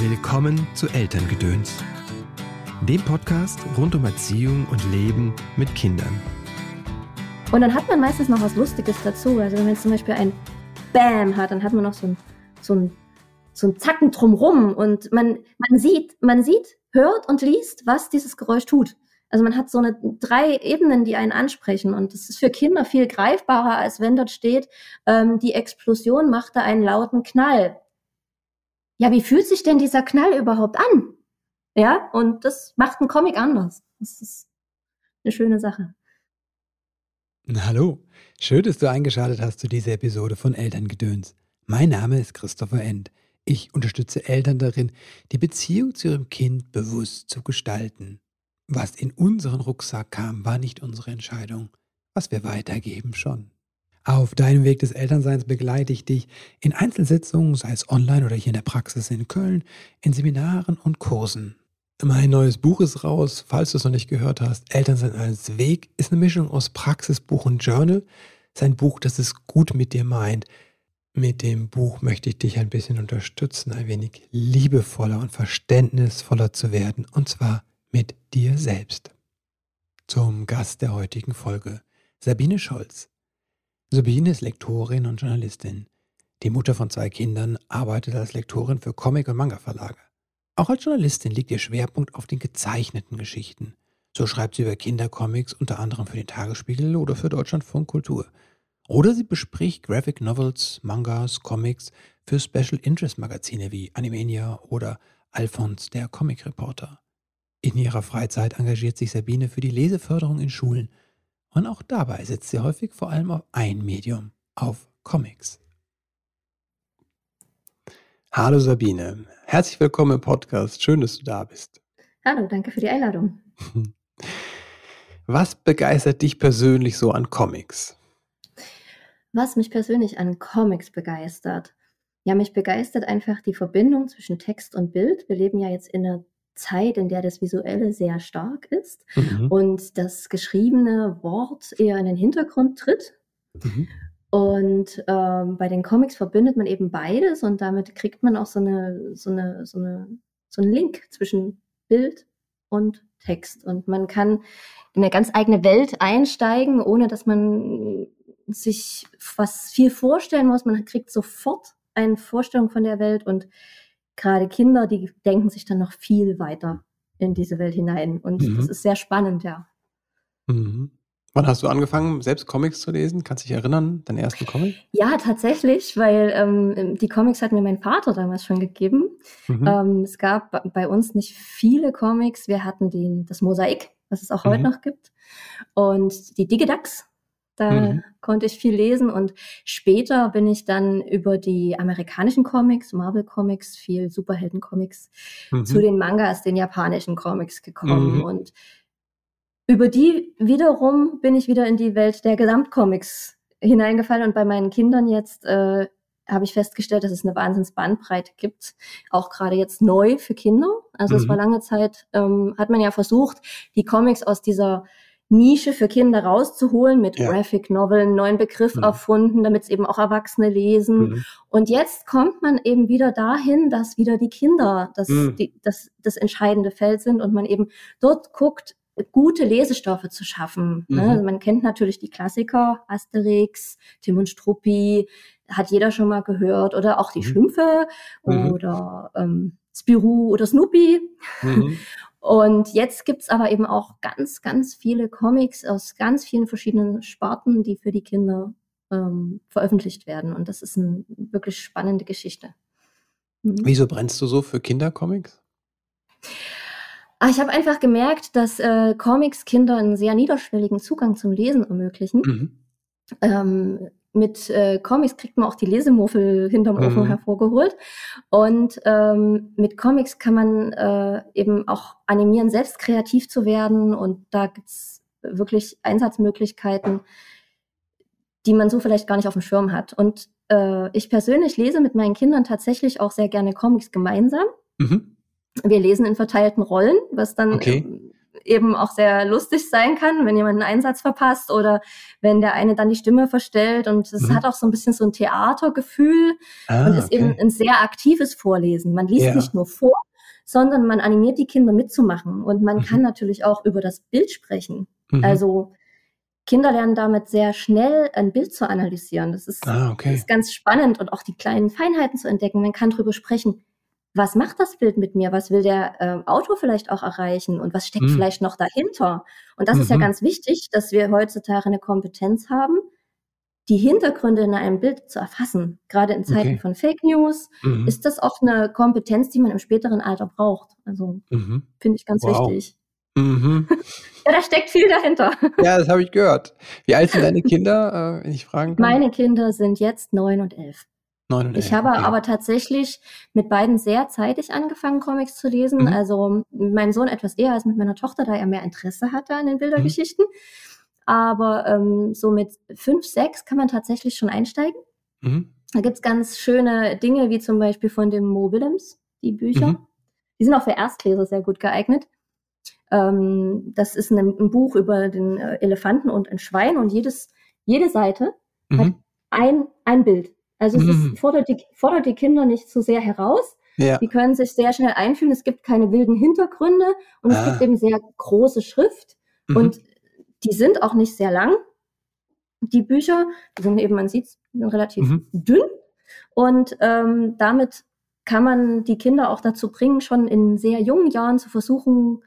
Willkommen zu Elterngedöns, dem Podcast rund um Erziehung und Leben mit Kindern. Und dann hat man meistens noch was Lustiges dazu. Also wenn man zum Beispiel ein Bam hat, dann hat man noch so ein, so ein, so ein Zacken drumrum und man, man sieht, man sieht, hört und liest, was dieses Geräusch tut. Also man hat so eine drei Ebenen, die einen ansprechen und das ist für Kinder viel greifbarer, als wenn dort steht, ähm, die Explosion machte einen lauten Knall ja, wie fühlt sich denn dieser Knall überhaupt an? Ja, und das macht einen Comic anders. Das ist eine schöne Sache. Hallo, schön, dass du eingeschaltet hast zu dieser Episode von Elterngedöns. Mein Name ist Christopher End. Ich unterstütze Eltern darin, die Beziehung zu ihrem Kind bewusst zu gestalten. Was in unseren Rucksack kam, war nicht unsere Entscheidung. Was wir weitergeben, schon. Auf deinem Weg des Elternseins begleite ich dich in Einzelsitzungen, sei es online oder hier in der Praxis in Köln, in Seminaren und Kursen. Mein neues Buch ist raus, falls du es noch nicht gehört hast. Elternsein als Weg ist eine Mischung aus Praxisbuch und Journal. Sein Buch, das es gut mit dir meint. Mit dem Buch möchte ich dich ein bisschen unterstützen, ein wenig liebevoller und verständnisvoller zu werden, und zwar mit dir selbst. Zum Gast der heutigen Folge, Sabine Scholz. Sabine ist Lektorin und Journalistin. Die Mutter von zwei Kindern arbeitet als Lektorin für Comic- und Manga-Verlage. Auch als Journalistin liegt ihr Schwerpunkt auf den gezeichneten Geschichten. So schreibt sie über Kindercomics unter anderem für den Tagesspiegel oder für Deutschlandfunk Kultur. Oder sie bespricht Graphic Novels, Mangas, Comics für Special Interest Magazine wie Animania oder Alphons der Comic Reporter. In ihrer Freizeit engagiert sich Sabine für die Leseförderung in Schulen und auch dabei setzt sie häufig vor allem auf ein Medium, auf Comics. Hallo Sabine, herzlich willkommen im Podcast. Schön, dass du da bist. Hallo, danke für die Einladung. Was begeistert dich persönlich so an Comics? Was mich persönlich an Comics begeistert? Ja, mich begeistert einfach die Verbindung zwischen Text und Bild. Wir leben ja jetzt in einer Zeit, in der das Visuelle sehr stark ist mhm. und das geschriebene Wort eher in den Hintergrund tritt. Mhm. Und ähm, bei den Comics verbindet man eben beides und damit kriegt man auch so, eine, so, eine, so, eine, so einen Link zwischen Bild und Text. Und man kann in eine ganz eigene Welt einsteigen, ohne dass man sich was viel vorstellen muss. Man kriegt sofort eine Vorstellung von der Welt und gerade Kinder, die denken sich dann noch viel weiter in diese Welt hinein. Und mhm. das ist sehr spannend, ja. Mhm. Wann hast du angefangen, selbst Comics zu lesen? Kannst du dich erinnern, deinen ersten Comic? Ja, tatsächlich, weil ähm, die Comics hat mir mein Vater damals schon gegeben. Mhm. Ähm, es gab bei uns nicht viele Comics. Wir hatten den, das Mosaik, was es auch heute mhm. noch gibt, und die Digidax, da mhm. konnte ich viel lesen und später bin ich dann über die amerikanischen Comics, Marvel Comics, viel Superhelden Comics, mhm. zu den Mangas, den japanischen Comics gekommen mhm. und über die wiederum bin ich wieder in die Welt der Gesamtcomics hineingefallen und bei meinen Kindern jetzt äh, habe ich festgestellt, dass es eine Wahnsinnsbandbreite gibt, auch gerade jetzt neu für Kinder. Also es war mhm. lange Zeit, ähm, hat man ja versucht, die Comics aus dieser Nische für Kinder rauszuholen mit ja. Graphic Novel, neuen Begriff mhm. erfunden, damit es eben auch Erwachsene lesen. Mhm. Und jetzt kommt man eben wieder dahin, dass wieder die Kinder das, mhm. die, das, das entscheidende Feld sind und man eben dort guckt, gute Lesestoffe zu schaffen. Ne? Mhm. Also man kennt natürlich die Klassiker, Asterix, Tim und Struppi, hat jeder schon mal gehört, oder auch die mhm. Schlümpfe mhm. oder ähm, Spirou oder Snoopy. Mhm. Und jetzt gibt's aber eben auch ganz, ganz viele Comics aus ganz vielen verschiedenen Sparten, die für die Kinder ähm, veröffentlicht werden. Und das ist eine wirklich spannende Geschichte. Mhm. Wieso brennst du so für Kindercomics? Ah, ich habe einfach gemerkt, dass äh, Comics Kindern einen sehr niederschwelligen Zugang zum Lesen ermöglichen. Mhm. Ähm, mit äh, Comics kriegt man auch die Lesemuffel hinterm mhm. Ofen hervorgeholt. Und ähm, mit Comics kann man äh, eben auch animieren, selbst kreativ zu werden. Und da gibt's wirklich Einsatzmöglichkeiten, die man so vielleicht gar nicht auf dem Schirm hat. Und äh, ich persönlich lese mit meinen Kindern tatsächlich auch sehr gerne Comics gemeinsam. Mhm. Wir lesen in verteilten Rollen, was dann okay eben auch sehr lustig sein kann, wenn jemand einen Einsatz verpasst oder wenn der eine dann die Stimme verstellt. Und es mhm. hat auch so ein bisschen so ein Theatergefühl ah, und ist okay. eben ein sehr aktives Vorlesen. Man liest ja. nicht nur vor, sondern man animiert die Kinder mitzumachen. Und man mhm. kann natürlich auch über das Bild sprechen. Mhm. Also Kinder lernen damit sehr schnell ein Bild zu analysieren. Das ist, ah, okay. ist ganz spannend und auch die kleinen Feinheiten zu entdecken. Man kann darüber sprechen, was macht das Bild mit mir? Was will der äh, Autor vielleicht auch erreichen? Und was steckt mhm. vielleicht noch dahinter? Und das mhm. ist ja mhm. ganz wichtig, dass wir heutzutage eine Kompetenz haben, die Hintergründe in einem Bild zu erfassen. Gerade in Zeiten okay. von Fake News mhm. ist das auch eine Kompetenz, die man im späteren Alter braucht. Also mhm. finde ich ganz wow. wichtig. Mhm. ja, da steckt viel dahinter. Ja, das habe ich gehört. Wie alt sind deine Kinder, äh, wenn ich fragen kann? Meine Kinder sind jetzt neun und elf. Neun und elf. Ich habe okay. aber tatsächlich mit beiden sehr zeitig angefangen, Comics zu lesen. Mhm. Also mit meinem Sohn etwas eher als mit meiner Tochter, da er mehr Interesse hatte an den Bildergeschichten. Mhm. Aber ähm, so mit fünf, sechs kann man tatsächlich schon einsteigen. Mhm. Da gibt's ganz schöne Dinge, wie zum Beispiel von dem Mo Willems, die Bücher. Mhm. Die sind auch für Erstleser sehr gut geeignet. Ähm, das ist ein, ein, Buch über den äh, Elefanten und ein Schwein und jedes, jede Seite mhm. hat ein, ein Bild. Also es mhm. ist, fordert, die, fordert die Kinder nicht zu sehr heraus. Ja. Die können sich sehr schnell einfühlen. Es gibt keine wilden Hintergründe und ah. es gibt eben sehr große Schrift. Mhm. Und die sind auch nicht sehr lang. Die Bücher, die sind eben, man sieht sind relativ mhm. dünn. Und ähm, damit kann man die Kinder auch dazu bringen, schon in sehr jungen Jahren zu versuchen,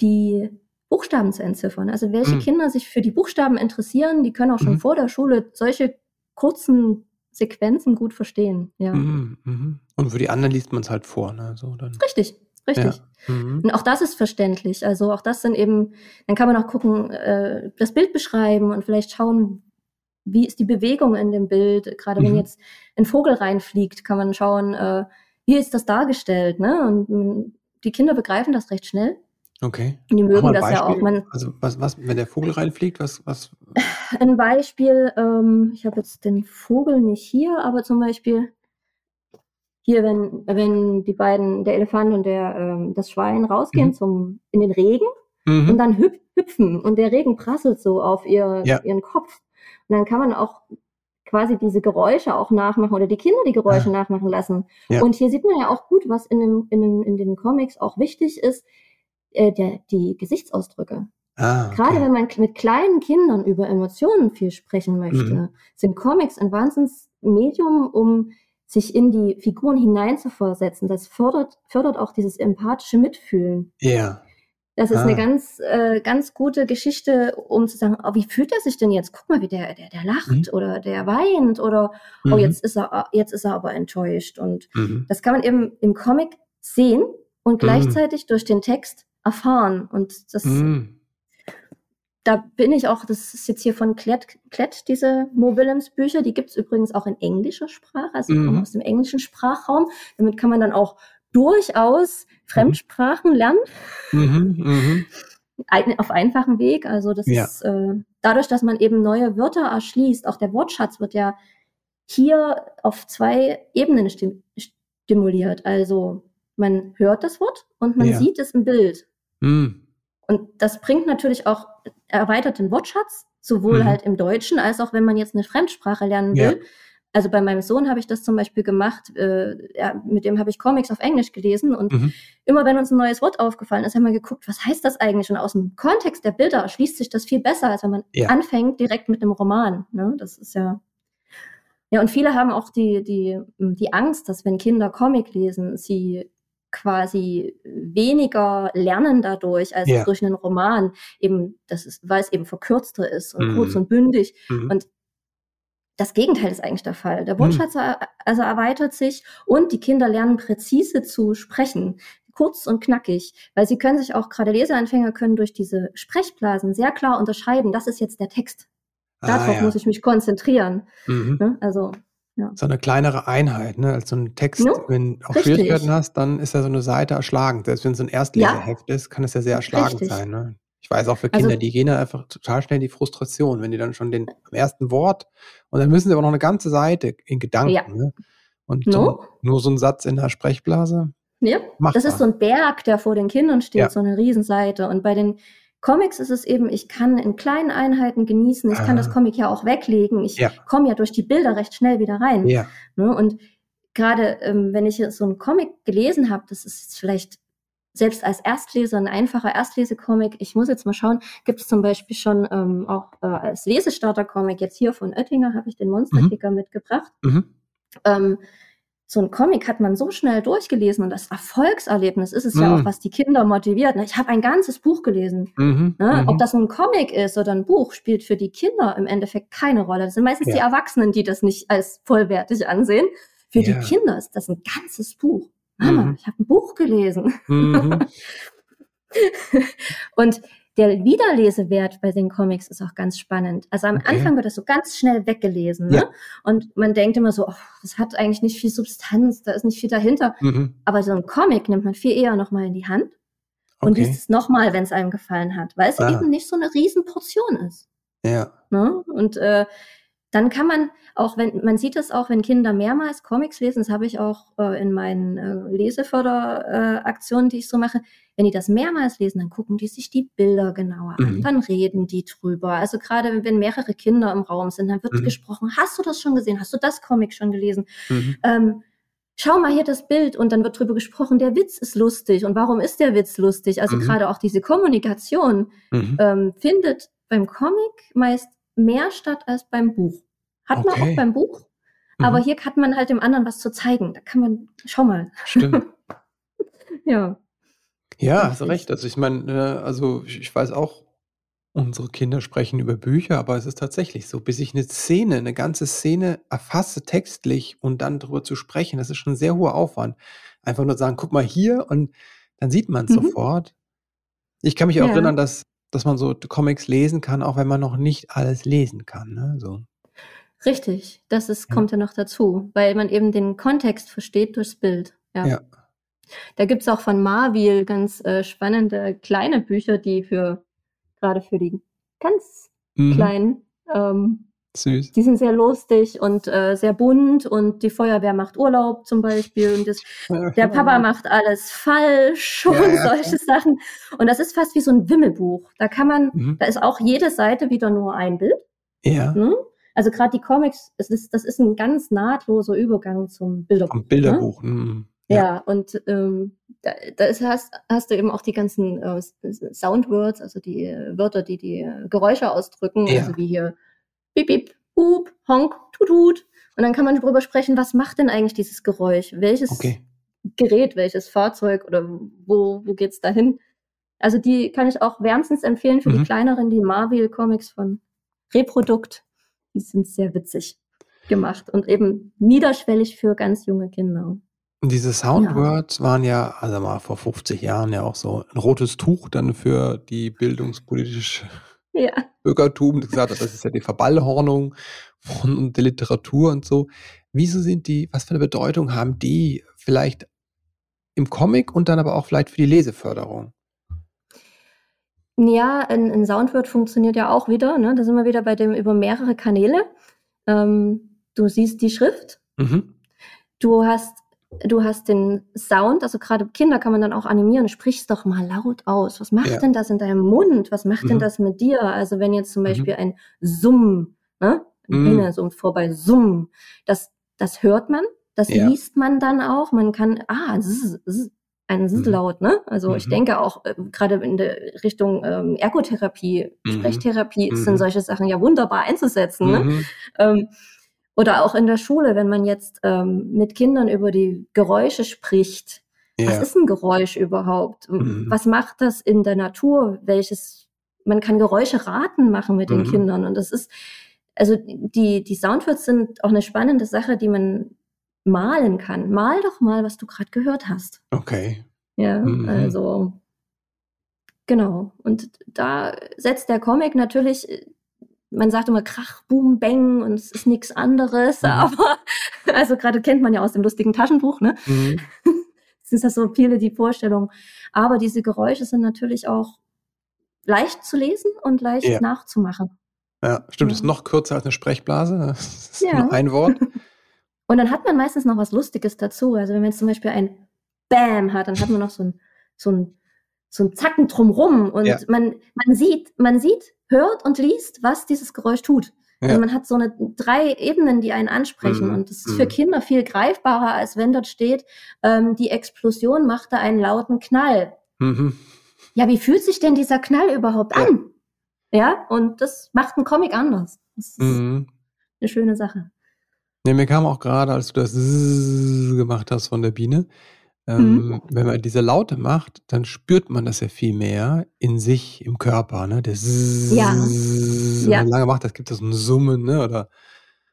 die Buchstaben zu entziffern. Also welche mhm. Kinder sich für die Buchstaben interessieren, die können auch schon mhm. vor der Schule solche kurzen Sequenzen gut verstehen. Ja. Mhm, mhm. Und für die anderen liest man es halt vor. Ne? So, dann. Richtig, richtig. Ja. Mhm. Und auch das ist verständlich. Also auch das sind eben, dann kann man auch gucken, äh, das Bild beschreiben und vielleicht schauen, wie ist die Bewegung in dem Bild. Gerade wenn mhm. jetzt ein Vogel reinfliegt, kann man schauen, äh, wie ist das dargestellt. Ne? Und die Kinder begreifen das recht schnell. Okay. Und die mögen das ja auch. Man, also was, was, wenn der Vogel reinfliegt, was, was? Ein Beispiel, ähm, ich habe jetzt den Vogel nicht hier, aber zum Beispiel hier, wenn, wenn die beiden, der Elefant und der, ähm, das Schwein rausgehen mhm. zum, in den Regen mhm. und dann hüp, hüpfen und der Regen prasselt so auf ihr, ja. ihren Kopf. Und dann kann man auch quasi diese Geräusche auch nachmachen oder die Kinder die Geräusche ah. nachmachen lassen. Ja. Und hier sieht man ja auch gut, was in, dem, in, den, in den Comics auch wichtig ist, äh, der, die Gesichtsausdrücke. Ah, okay. Gerade wenn man mit kleinen Kindern über Emotionen viel sprechen möchte, mhm. sind Comics ein Wahnsinnsmedium, um sich in die Figuren hineinzuversetzen. Das fördert, fördert auch dieses empathische Mitfühlen. Ja. Yeah. Das ist ah. eine ganz, äh, ganz gute Geschichte, um zu sagen, oh, wie fühlt er sich denn jetzt? Guck mal, wie der, der, der lacht mhm. oder der weint oder oh, mhm. oh, jetzt ist er, jetzt ist er aber enttäuscht. Und mhm. das kann man eben im Comic sehen und mhm. gleichzeitig durch den Text erfahren. Und das, mm. da bin ich auch, das ist jetzt hier von Klett, Klett diese Mo Willems Bücher, die gibt es übrigens auch in englischer Sprache, also mm. aus dem englischen Sprachraum. Damit kann man dann auch durchaus Fremdsprachen lernen. Mhm. Ein, auf einfachem Weg. Also das ja. ist äh, dadurch, dass man eben neue Wörter erschließt, auch der Wortschatz wird ja hier auf zwei Ebenen stimuliert. Also man hört das Wort und man ja. sieht es im Bild. Mhm. Und das bringt natürlich auch erweiterten Wortschatz, sowohl mhm. halt im Deutschen als auch wenn man jetzt eine Fremdsprache lernen will. Ja. Also bei meinem Sohn habe ich das zum Beispiel gemacht, äh, ja, mit dem habe ich Comics auf Englisch gelesen und mhm. immer wenn uns ein neues Wort aufgefallen ist, haben wir geguckt, was heißt das eigentlich? Und aus dem Kontext der Bilder schließt sich das viel besser, als wenn man ja. anfängt direkt mit einem Roman. Ne? Das ist ja ja, und viele haben auch die, die, die Angst, dass wenn Kinder Comic lesen, sie quasi weniger lernen dadurch als ja. durch einen Roman, eben, das ist, weil es eben verkürzter ist und mhm. kurz und bündig. Mhm. Und das Gegenteil ist eigentlich der Fall. Der Wortschatz mhm. also erweitert sich und die Kinder lernen präzise zu sprechen, kurz und knackig, weil sie können sich auch, gerade Leseanfänger können durch diese Sprechblasen sehr klar unterscheiden, das ist jetzt der Text. Ah, Darauf ah, ja. muss ich mich konzentrieren. Mhm. Ne? Also ja. So eine kleinere Einheit, ne? Als so ein Text, ja, wenn du auch richtig. Schwierigkeiten hast, dann ist ja so eine Seite erschlagend. Selbst wenn es so ein Erstleseheft ja. ist, kann es ja sehr erschlagend richtig. sein. Ne? Ich weiß auch für Kinder, also, die gehen dann einfach total schnell in die Frustration, wenn die dann schon den am ersten Wort und dann müssen sie aber noch eine ganze Seite in Gedanken. Ja. Ne? Und no? so, nur so ein Satz in der Sprechblase Ja, machbar. das ist so ein Berg, der vor den Kindern steht, so eine Riesenseite. Und bei den Comics ist es eben, ich kann in kleinen Einheiten genießen, ich ah. kann das ah. Comic ja auch weglegen, ich ja. komme ja durch die Bilder recht schnell wieder rein. Ja. Ne? Und gerade ähm, wenn ich so einen Comic gelesen habe, das ist vielleicht selbst als Erstleser ein einfacher Erstlesecomic. Ich muss jetzt mal schauen, gibt es zum Beispiel schon ähm, auch äh, als Lesestarter-Comic, jetzt hier von Oettinger habe ich den Monsterkicker mhm. mitgebracht. Mhm. Ähm, so ein Comic hat man so schnell durchgelesen und das Erfolgserlebnis ist es mhm. ja auch, was die Kinder motiviert. Ne? Ich habe ein ganzes Buch gelesen. Mhm. Ne? Ob mhm. das ein Comic ist oder ein Buch, spielt für die Kinder im Endeffekt keine Rolle. Das sind meistens ja. die Erwachsenen, die das nicht als vollwertig ansehen. Für ja. die Kinder ist das ein ganzes Buch. Mama, mhm. ich habe ein Buch gelesen. Mhm. und der Wiederlesewert bei den Comics ist auch ganz spannend. Also am okay. Anfang wird das so ganz schnell weggelesen. Ne? Ja. Und man denkt immer so, oh, das hat eigentlich nicht viel Substanz, da ist nicht viel dahinter. Mhm. Aber so ein Comic nimmt man viel eher nochmal in die Hand und okay. liest es nochmal, wenn es einem gefallen hat, weil es ah. eben nicht so eine Riesenportion ist. Ja. Ne? Und äh, dann kann man auch, wenn man sieht es auch, wenn Kinder mehrmals Comics lesen, das habe ich auch äh, in meinen äh, Leseförderaktionen, äh, die ich so mache, wenn die das mehrmals lesen, dann gucken die sich die Bilder genauer mhm. an, dann reden die drüber. Also gerade wenn mehrere Kinder im Raum sind, dann wird mhm. gesprochen, hast du das schon gesehen? Hast du das Comic schon gelesen? Mhm. Ähm, schau mal hier das Bild und dann wird drüber gesprochen, der Witz ist lustig und warum ist der Witz lustig? Also mhm. gerade auch diese Kommunikation mhm. ähm, findet beim Comic meist mehr statt als beim Buch. Hat okay. man auch beim Buch, mhm. aber hier hat man halt dem anderen was zu zeigen. Da kann man, schau mal. Stimmt. ja. Ja, hast recht. Also ich meine, ne, also ich weiß auch, unsere Kinder sprechen über Bücher, aber es ist tatsächlich so, bis ich eine Szene, eine ganze Szene erfasse textlich und dann darüber zu sprechen, das ist schon ein sehr hoher Aufwand. Einfach nur sagen, guck mal hier und dann sieht man es mhm. sofort. Ich kann mich auch ja. erinnern, dass dass man so Comics lesen kann, auch wenn man noch nicht alles lesen kann. Ne? So. Richtig, das ist, ja. kommt ja noch dazu, weil man eben den Kontext versteht durchs Bild. Ja. ja. Da gibt es auch von Marvel ganz äh, spannende kleine Bücher, die für gerade für die ganz mhm. kleinen ähm, Süß. Die sind sehr lustig und äh, sehr bunt und die Feuerwehr macht Urlaub zum Beispiel und das, der Papa macht alles falsch und ja, solche ja. Sachen. Und das ist fast wie so ein Wimmelbuch. Da kann man, mhm. da ist auch jede Seite wieder nur ein Bild. Ja. Hm? Also gerade die Comics, es ist, das ist ein ganz nahtloser Übergang zum Bilderbuch. Zum Bilderbuch. Ne? Mhm. Ja. ja, und ähm, da, da ist, hast, hast du eben auch die ganzen äh, Soundwords, also die äh, Wörter, die die äh, Geräusche ausdrücken, also wie hier Bip, bip, hup, honk, tut, tut. Und dann kann man darüber sprechen, was macht denn eigentlich dieses Geräusch? Welches okay. Gerät, welches Fahrzeug oder wo, wo geht's dahin? Also die kann ich auch wärmstens empfehlen für mhm. die kleineren, die Marvel-Comics von Reprodukt. Die sind sehr witzig gemacht und eben niederschwellig für ganz junge Kinder. Und diese Soundwords ja. waren ja, also mal vor 50 Jahren ja auch so ein rotes Tuch dann für die bildungspolitische ja. Bürgertum gesagt hat, das ist ja die Verballhornung von der Literatur und so. Wieso sind die, was für eine Bedeutung haben die vielleicht im Comic und dann aber auch vielleicht für die Leseförderung? Ja, ein, ein Soundword funktioniert ja auch wieder. Ne? Da sind wir wieder bei dem über mehrere Kanäle. Ähm, du siehst die Schrift. Mhm. Du hast du hast den Sound, also gerade Kinder kann man dann auch animieren, sprich's doch mal laut aus. Was macht ja. denn das in deinem Mund? Was macht mhm. denn das mit dir? Also wenn jetzt zum mhm. Beispiel mhm. ein Summ, ne? Ein mhm. Biene summt vorbei, Summ, das, das hört man, das ja. liest man dann auch. Man kann, ah, zzz, zzz, ein zzz mhm. laut, ne? Also ich mhm. denke auch äh, gerade in der Richtung ähm, Ergotherapie, Sprechtherapie sind solche Sachen ja wunderbar einzusetzen. Ne? Ähm, oder auch in der Schule, wenn man jetzt ähm, mit Kindern über die Geräusche spricht. Ja. Was ist ein Geräusch überhaupt? Mhm. Was macht das in der Natur? Welches, man kann Geräusche raten machen mit den mhm. Kindern. Und das ist, also die, die Soundwords sind auch eine spannende Sache, die man malen kann. Mal doch mal, was du gerade gehört hast. Okay. Ja, mhm. also genau. Und da setzt der Comic natürlich man sagt immer Krach, Boom, Bang und es ist nichts anderes, mhm. aber also gerade kennt man ja aus dem lustigen Taschenbuch, ne? Mhm. Es ist ja so viele die Vorstellung. Aber diese Geräusche sind natürlich auch leicht zu lesen und leicht ja. nachzumachen. Ja, stimmt, ja. ist noch kürzer als eine Sprechblase. Das ist ja. nur ein Wort. Und dann hat man meistens noch was Lustiges dazu. Also wenn man jetzt zum Beispiel ein Bam hat, dann hat man noch so ein, so ein, so ein Zacken drumrum und ja. man, man sieht, man sieht, hört und liest, was dieses Geräusch tut. Ja. Also man hat so eine drei Ebenen, die einen ansprechen. Mhm. Und das ist für mhm. Kinder viel greifbarer, als wenn dort steht, ähm, die Explosion machte einen lauten Knall. Mhm. Ja, wie fühlt sich denn dieser Knall überhaupt ja. an? Ja, und das macht einen Comic anders. Das ist mhm. eine schöne Sache. Ja, mir kam auch gerade, als du das gemacht hast von der Biene, ähm, mhm. Wenn man diese Laute macht, dann spürt man das ja viel mehr in sich, im Körper. Ne? Der ja. Wenn man lange macht, das gibt es so ein Summen, ne? Oder,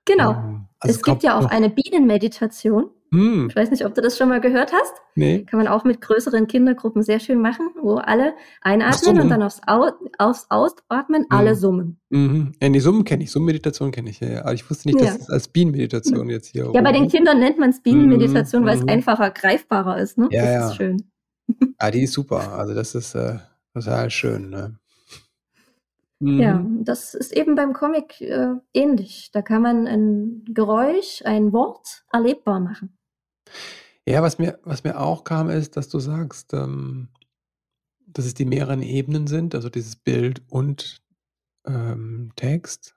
genau. Ähm, also es gibt ja auch eine Bienenmeditation. Hm. Ich weiß nicht, ob du das schon mal gehört hast. Nee. Kann man auch mit größeren Kindergruppen sehr schön machen, wo alle einatmen und dann aufs, Au aufs Ausatmen mhm. alle summen. Mhm. Ja, die Summen kenne ich, Summenmeditation kenne ich. Ja, Aber ich wusste nicht, dass es als Bienenmeditation jetzt hier. Ja, bei den Kindern nennt man es Bienenmeditation, mhm. weil es mhm. einfacher greifbarer ist. Ne? Ja, das ja. ist schön. Ja, die ist super. Also das ist äh, total schön. Ne? Ja, mhm. das ist eben beim Comic äh, ähnlich. Da kann man ein Geräusch, ein Wort erlebbar machen. Ja, was mir, was mir auch kam, ist, dass du sagst, ähm, dass es die mehreren Ebenen sind, also dieses Bild und ähm, Text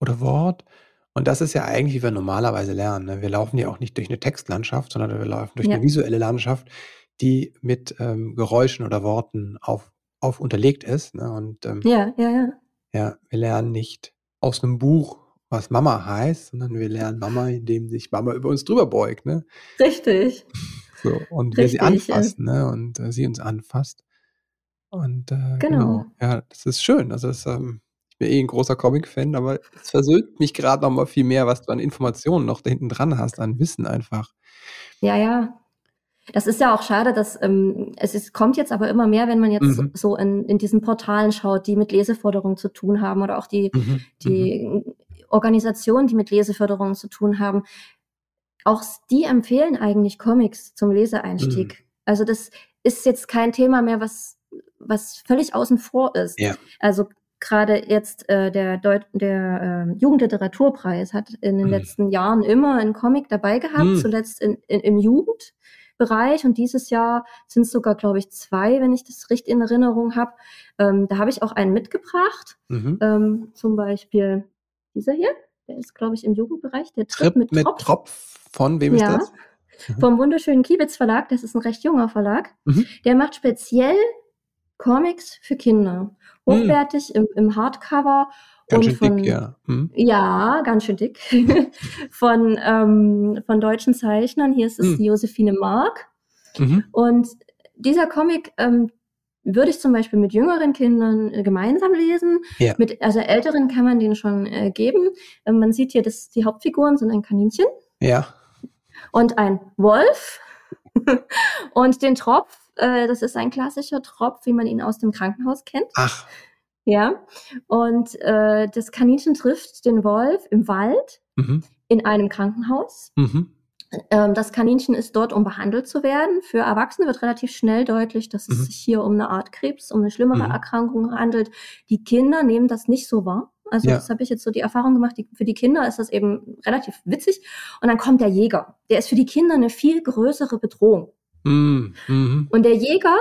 oder Wort. Und das ist ja eigentlich, wie wir normalerweise lernen. Ne? Wir laufen ja auch nicht durch eine Textlandschaft, sondern wir laufen durch ja. eine visuelle Landschaft, die mit ähm, Geräuschen oder Worten auf, auf unterlegt ist. Ne? Und ähm, ja, ja, ja. Ja, wir lernen nicht aus einem Buch was Mama heißt, sondern wir lernen Mama, indem sich Mama über uns drüber beugt, ne? Richtig. So, und Richtig, wir sie anfassen, ja. ne? Und äh, sie uns anfasst. Und äh, genau. genau. Ja, das ist schön. Also das, ähm, ich bin eh ein großer Comic-Fan, aber es versöhnt mich gerade noch mal viel mehr, was du an Informationen noch da hinten dran hast, an Wissen einfach. Ja, ja. Das ist ja auch schade, dass ähm, es ist, kommt jetzt aber immer mehr, wenn man jetzt mhm. so in, in diesen Portalen schaut, die mit Leseförderung zu tun haben oder auch die, mhm. die mhm. Organisationen, die mit Leseförderung zu tun haben, auch die empfehlen eigentlich Comics zum Leseeinstieg. Mhm. Also das ist jetzt kein Thema mehr, was, was völlig außen vor ist. Ja. Also gerade jetzt äh, der, Deut der äh, Jugendliteraturpreis hat in den mhm. letzten Jahren immer einen Comic dabei gehabt, mhm. zuletzt in, in, im Jugendbereich und dieses Jahr sind es sogar, glaube ich, zwei, wenn ich das richtig in Erinnerung habe. Ähm, da habe ich auch einen mitgebracht, mhm. ähm, zum Beispiel dieser hier, der ist, glaube ich, im Jugendbereich. Der Trip, Trip mit, mit Tropf. Tropf. Von wem ja. ist das? Mhm. Vom wunderschönen Kiebitz Verlag. Das ist ein recht junger Verlag. Mhm. Der macht speziell Comics für Kinder. Mhm. Hochwertig mhm. im, im Hardcover. Ganz und schön von, dick, ja. Mhm. Ja, ganz schön dick. von, ähm, von deutschen Zeichnern. Hier ist es mhm. Josephine Mark. Mhm. Und dieser Comic, ähm, würde ich zum Beispiel mit jüngeren Kindern äh, gemeinsam lesen. Ja. Mit, also älteren kann man den schon äh, geben. Äh, man sieht hier, dass die Hauptfiguren sind ein Kaninchen. Ja. Und ein Wolf. und den Tropf, äh, das ist ein klassischer Tropf, wie man ihn aus dem Krankenhaus kennt. Ach. Ja. Und äh, das Kaninchen trifft den Wolf im Wald mhm. in einem Krankenhaus. Mhm. Ähm, das Kaninchen ist dort, um behandelt zu werden. Für Erwachsene wird relativ schnell deutlich, dass es mhm. sich hier um eine Art Krebs, um eine schlimmere mhm. Erkrankung handelt. Die Kinder nehmen das nicht so wahr. Also ja. das habe ich jetzt so die Erfahrung gemacht. Die, für die Kinder ist das eben relativ witzig. Und dann kommt der Jäger. Der ist für die Kinder eine viel größere Bedrohung. Mhm. mhm. Und der Jäger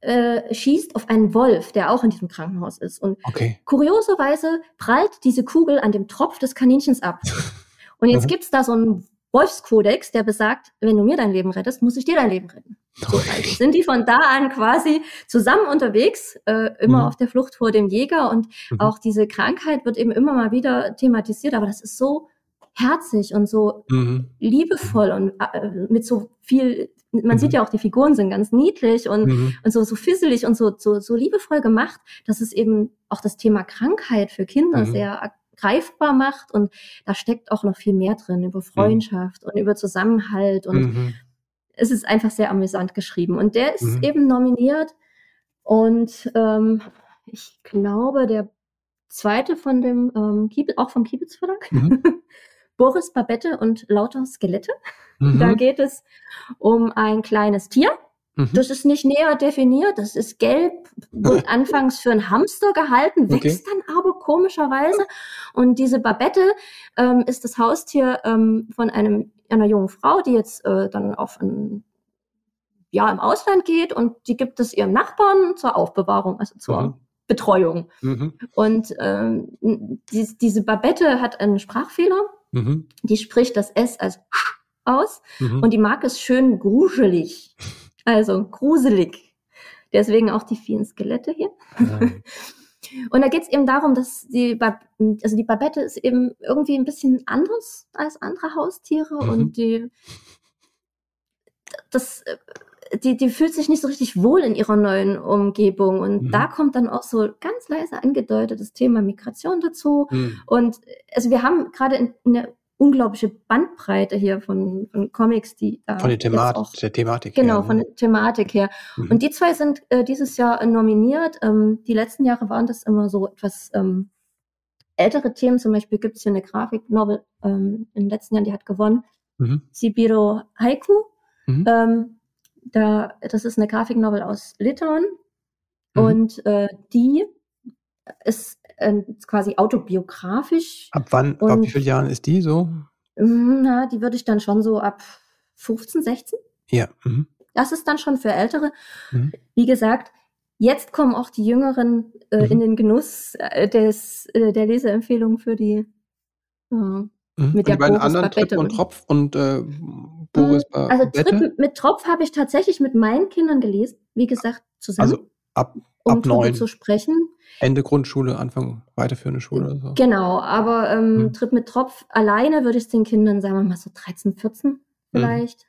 äh, schießt auf einen Wolf, der auch in diesem Krankenhaus ist. Und okay. kurioserweise prallt diese Kugel an dem Tropf des Kaninchens ab. Und jetzt mhm. gibt's da so einen Wolfskodex, der besagt, wenn du mir dein Leben rettest, muss ich dir dein Leben retten. So, also sind die von da an quasi zusammen unterwegs, äh, immer mhm. auf der Flucht vor dem Jäger und mhm. auch diese Krankheit wird eben immer mal wieder thematisiert, aber das ist so herzig und so mhm. liebevoll und äh, mit so viel, man mhm. sieht ja auch, die Figuren sind ganz niedlich und, mhm. und so, so fisselig und so, so, so liebevoll gemacht, dass es eben auch das Thema Krankheit für Kinder mhm. sehr greifbar macht. Und da steckt auch noch viel mehr drin über Freundschaft mhm. und über Zusammenhalt. Und mhm. es ist einfach sehr amüsant geschrieben. Und der ist mhm. eben nominiert. Und ähm, ich glaube, der zweite von dem, ähm, Kiebitz, auch vom Kiebitz Verlag, mhm. Boris Babette und lauter Skelette. Da mhm. geht es um ein kleines Tier Mhm. Das ist nicht näher definiert. Das ist gelb, wird anfangs für einen Hamster gehalten, wächst okay. dann aber komischerweise. Und diese Babette ähm, ist das Haustier ähm, von einem, einer jungen Frau, die jetzt äh, dann auf ein ja im Ausland geht und die gibt es ihrem Nachbarn zur Aufbewahrung, also zur mhm. Betreuung. Mhm. Und ähm, die, diese Babette hat einen Sprachfehler. Mhm. Die spricht das S als aus mhm. und die mag es schön gruselig, also gruselig. Deswegen auch die vielen Skelette hier. Und da geht es eben darum, dass die, also die Babette ist eben irgendwie ein bisschen anders als andere Haustiere mhm. und die, das, die, die fühlt sich nicht so richtig wohl in ihrer neuen Umgebung. Und mhm. da kommt dann auch so ganz leise angedeutet das Thema Migration dazu. Mhm. Und also wir haben gerade in, in der unglaubliche Bandbreite hier von, von Comics, die da von der, Themat auch, der Thematik genau her, ne? von der Thematik her. Mhm. Und die zwei sind äh, dieses Jahr nominiert. Ähm, die letzten Jahre waren das immer so etwas ähm, ältere Themen. Zum Beispiel gibt es hier eine Grafiknovel ähm, in den letzten Jahren, die hat gewonnen. Mhm. Sibiro Haiku. Mhm. Ähm, da, das ist eine Grafiknovel aus Litauen. Mhm. Und äh, die ist äh, quasi autobiografisch. Ab wann, und, ab wie vielen Jahren ist die so? Mm, na, die würde ich dann schon so ab 15, 16. Ja. Mhm. Das ist dann schon für Ältere. Mhm. Wie gesagt, jetzt kommen auch die Jüngeren äh, mhm. in den Genuss äh, des, äh, der Leseempfehlung für die äh, mhm. mit der die beiden Boris anderen Tripp und Tropf und äh, Boris mm, Also Tripp mit Tropf habe ich tatsächlich mit meinen Kindern gelesen, wie gesagt, zusammen. Also ab, um ab neun. zu sprechen. Ende Grundschule, Anfang weiterführende Schule oder so. Genau, aber ähm, hm. Tritt mit Tropf alleine würde ich es den Kindern, sagen wir mal so 13, 14 hm. vielleicht hm.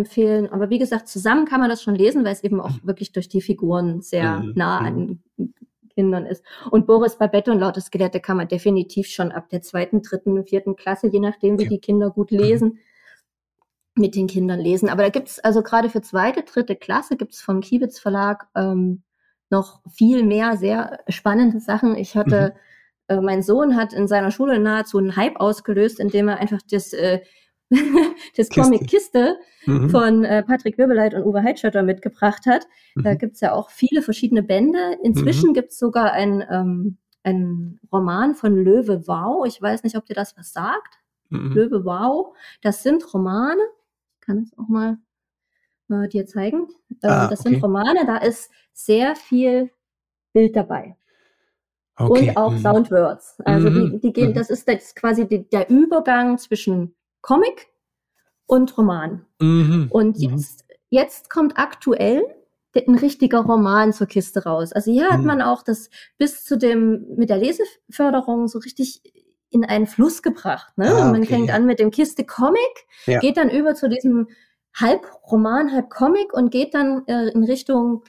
empfehlen. Aber wie gesagt, zusammen kann man das schon lesen, weil es eben auch hm. wirklich durch die Figuren sehr hm. nah hm. an Kindern ist. Und Boris Babette und Laute Skelette kann man definitiv schon ab der zweiten, dritten, vierten Klasse, je nachdem, wie okay. die Kinder gut lesen, mit den Kindern lesen. Aber da gibt's also gerade für zweite, dritte Klasse gibt's vom Kiebitz Verlag ähm, noch viel mehr sehr spannende Sachen. Ich hatte, mhm. äh, mein Sohn hat in seiner Schule nahezu einen Hype ausgelöst, indem er einfach das, äh, das Kiste. Comic Kiste mhm. von äh, Patrick Wirbeleit und Uwe Heidschötter mitgebracht hat. Mhm. Da gibt's ja auch viele verschiedene Bände. Inzwischen mhm. gibt's sogar ein, ähm, ein Roman von Löwe Wow. Ich weiß nicht, ob dir das was sagt. Mhm. Löwe Wow. Das sind Romane. Ich kann es auch mal äh, dir zeigen. Äh, ah, das okay. sind Romane, da ist sehr viel Bild dabei. Okay. Und auch mhm. Soundwords. Also mhm. die, die gehen, mhm. das ist das quasi die, der Übergang zwischen Comic und Roman. Mhm. Und mhm. jetzt, jetzt kommt aktuell ein richtiger Roman zur Kiste raus. Also hier hat mhm. man auch das bis zu dem mit der Leseförderung so richtig in einen Fluss gebracht. Ne? Ah, okay. Man fängt an mit dem Kiste Comic, ja. geht dann über zu diesem halb Roman, halb Comic und geht dann äh, in Richtung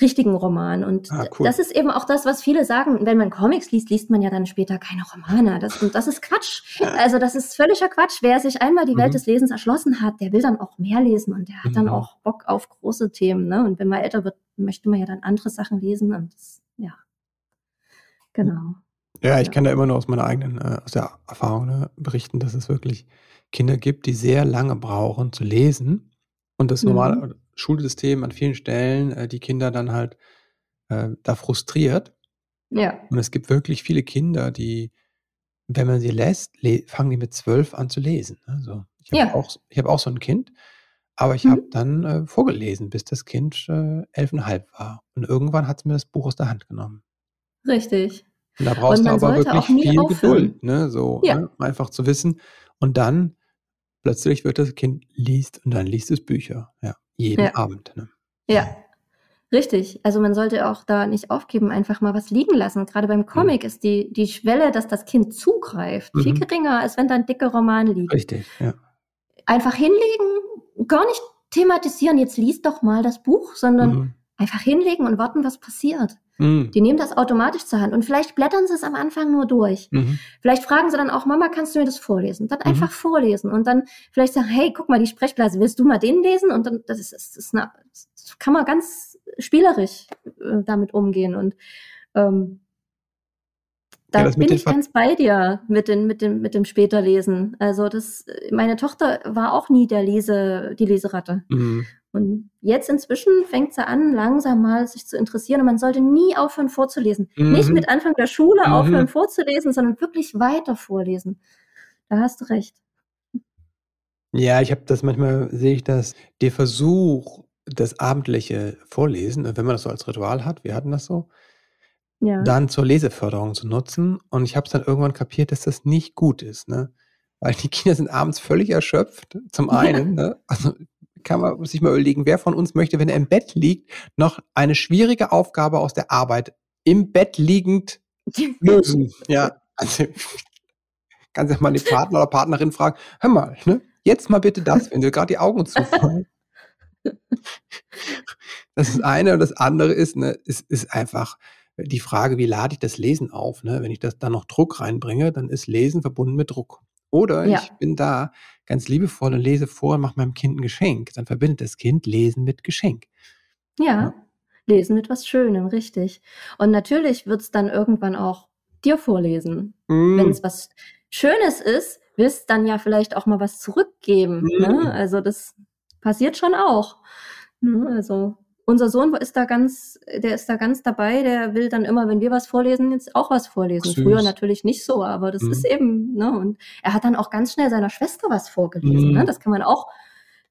richtigen Roman. Und ah, cool. das ist eben auch das, was viele sagen, wenn man Comics liest, liest man ja dann später keine Romane. Das, und das ist Quatsch. Also das ist völliger Quatsch. Wer sich einmal die mhm. Welt des Lesens erschlossen hat, der will dann auch mehr lesen und der hat dann mhm. auch Bock auf große Themen. Ne? Und wenn man älter wird, möchte man ja dann andere Sachen lesen. Und das, ja, genau. Ja, ich ja. kann da immer nur aus meiner eigenen, äh, aus der Erfahrung ne, berichten, dass es wirklich Kinder gibt, die sehr lange brauchen zu lesen und das normale mhm. Schulsystem an vielen Stellen äh, die Kinder dann halt äh, da frustriert. Ja. Und es gibt wirklich viele Kinder, die, wenn man sie lässt, fangen die mit zwölf an zu lesen. Also ich habe ja. auch, ich hab auch so ein Kind, aber ich mhm. habe dann äh, vorgelesen, bis das Kind äh, elfeinhalb war. Und irgendwann hat es mir das Buch aus der Hand genommen. Richtig. Und da brauchst du aber wirklich viel aufhören. Geduld, ne? So, ja. ne? einfach zu wissen. Und dann plötzlich wird das Kind liest und dann liest es Bücher. Ja, jeden ja. Abend. Ne? Ja, richtig. Also man sollte auch da nicht aufgeben, einfach mal was liegen lassen. Gerade beim Comic mhm. ist die, die Schwelle, dass das Kind zugreift, mhm. viel geringer, als wenn da ein dicker Roman liegt. Richtig, ja. Einfach hinlegen, gar nicht thematisieren, jetzt liest doch mal das Buch, sondern mhm. einfach hinlegen und warten, was passiert. Mhm. Die nehmen das automatisch zur Hand und vielleicht blättern sie es am Anfang nur durch. Mhm. Vielleicht fragen sie dann auch, Mama, kannst du mir das vorlesen? Dann einfach mhm. vorlesen und dann vielleicht sagen, hey, guck mal, die Sprechblase, willst du mal den lesen? Und dann, das ist, das ist eine, das kann man ganz spielerisch äh, damit umgehen und ähm, da ja, bin ich ganz bei dir mit, den, mit, dem, mit dem Späterlesen. Also das, meine Tochter war auch nie der Lese, die Leseratte. Mhm. Und jetzt inzwischen fängt sie an, langsam mal sich zu interessieren. Und man sollte nie aufhören vorzulesen. Mhm. Nicht mit Anfang der Schule mhm. aufhören vorzulesen, sondern wirklich weiter vorlesen. Da hast du recht. Ja, ich habe das manchmal, sehe ich das, der Versuch, das abendliche Vorlesen, wenn man das so als Ritual hat, wir hatten das so, Ja. dann zur Leseförderung zu nutzen. Und ich habe es dann irgendwann kapiert, dass das nicht gut ist, ne? Weil die Kinder sind abends völlig erschöpft, zum Ja. einen, ne? Also kann man sich mal überlegen, wer von uns möchte, wenn er im Bett liegt, noch eine schwierige Aufgabe aus der Arbeit im Bett liegend lösen. Ja, also kannst ja mal den Partner oder Partnerin fragen, hör mal, ne? Jetzt mal bitte das, wenn dir gerade die Augen zufallen. Das ist das eine und das andere ist, ne, ist, ist einfach die Frage, wie lade ich das Lesen auf? Ne? Wenn ich das dann noch Druck reinbringe, dann ist Lesen verbunden mit Druck. Oder Ja. ich bin da ganz liebevoll und lese vor und mache meinem Kind ein Geschenk. Dann verbindet das Kind Lesen mit Geschenk. Ja, lesen mit was Schönem, richtig. Und natürlich wird es dann irgendwann auch dir vorlesen. Wenn Mm, es was Schönes ist, willst dann ja vielleicht auch mal was zurückgeben. Mm. Ne? Also das passiert schon auch. Ne? Also unser Sohn ist da ganz, der ist da ganz dabei, der will dann immer, wenn wir was vorlesen, jetzt auch was vorlesen. Süß. Früher natürlich nicht so, aber das Mhm. ist eben, ne? Und er hat dann auch ganz schnell seiner Schwester was vorgelesen. Mhm. Ne? Das kann man auch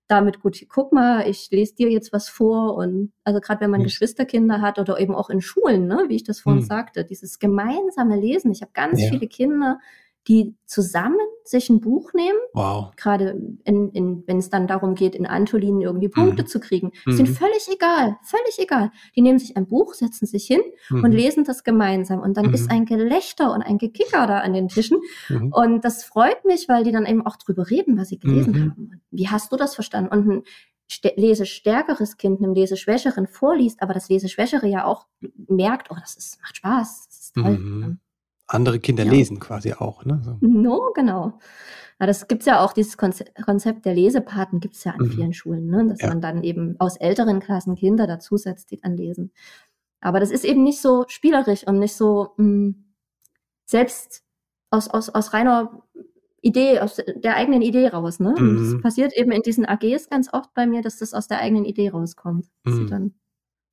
damit gut, guck mal, ich lese dir jetzt was vor und also gerade wenn man Mhm. Geschwisterkinder hat oder eben auch in Schulen, ne, wie ich das vorhin Mhm. sagte, dieses gemeinsame Lesen. Ich habe ganz Ja. viele Kinder, die zusammen sich ein Buch nehmen, wow. gerade in, in, wenn es dann darum geht, in Antolinen irgendwie Punkte Mhm. zu kriegen. Mhm. Sind völlig egal, völlig egal. Die nehmen sich ein Buch, setzen sich hin und Mhm. lesen das gemeinsam. Und dann Mhm. ist ein Gelächter und ein Gekicker da an den Tischen. Mhm. Und das freut mich, weil die dann eben auch drüber reden, was sie gelesen Mhm. haben. Wie hast du das verstanden? Und ein st- lesestärkeres Kind einem Leseschwächeren vorliest, aber das Leseschwächere ja auch merkt, oh, das ist, macht Spaß, das ist toll. Andere Kinder Ja. lesen quasi auch. Ne? So. No, genau. Ja, das gibt's ja auch, dieses Konze Konzept der Lesepaten gibt's ja an Mhm. vielen Schulen, ne? dass Ja. man dann eben aus älteren Klassen Kinder dazusetzt, die dann lesen. Aber das ist eben nicht so spielerisch und nicht so mh, selbst aus, aus, aus reiner Idee, aus der eigenen Idee raus. Ne? Mhm. Das passiert eben in diesen AGs ganz oft bei mir, dass das aus der eigenen Idee rauskommt, dass sie Mhm. dann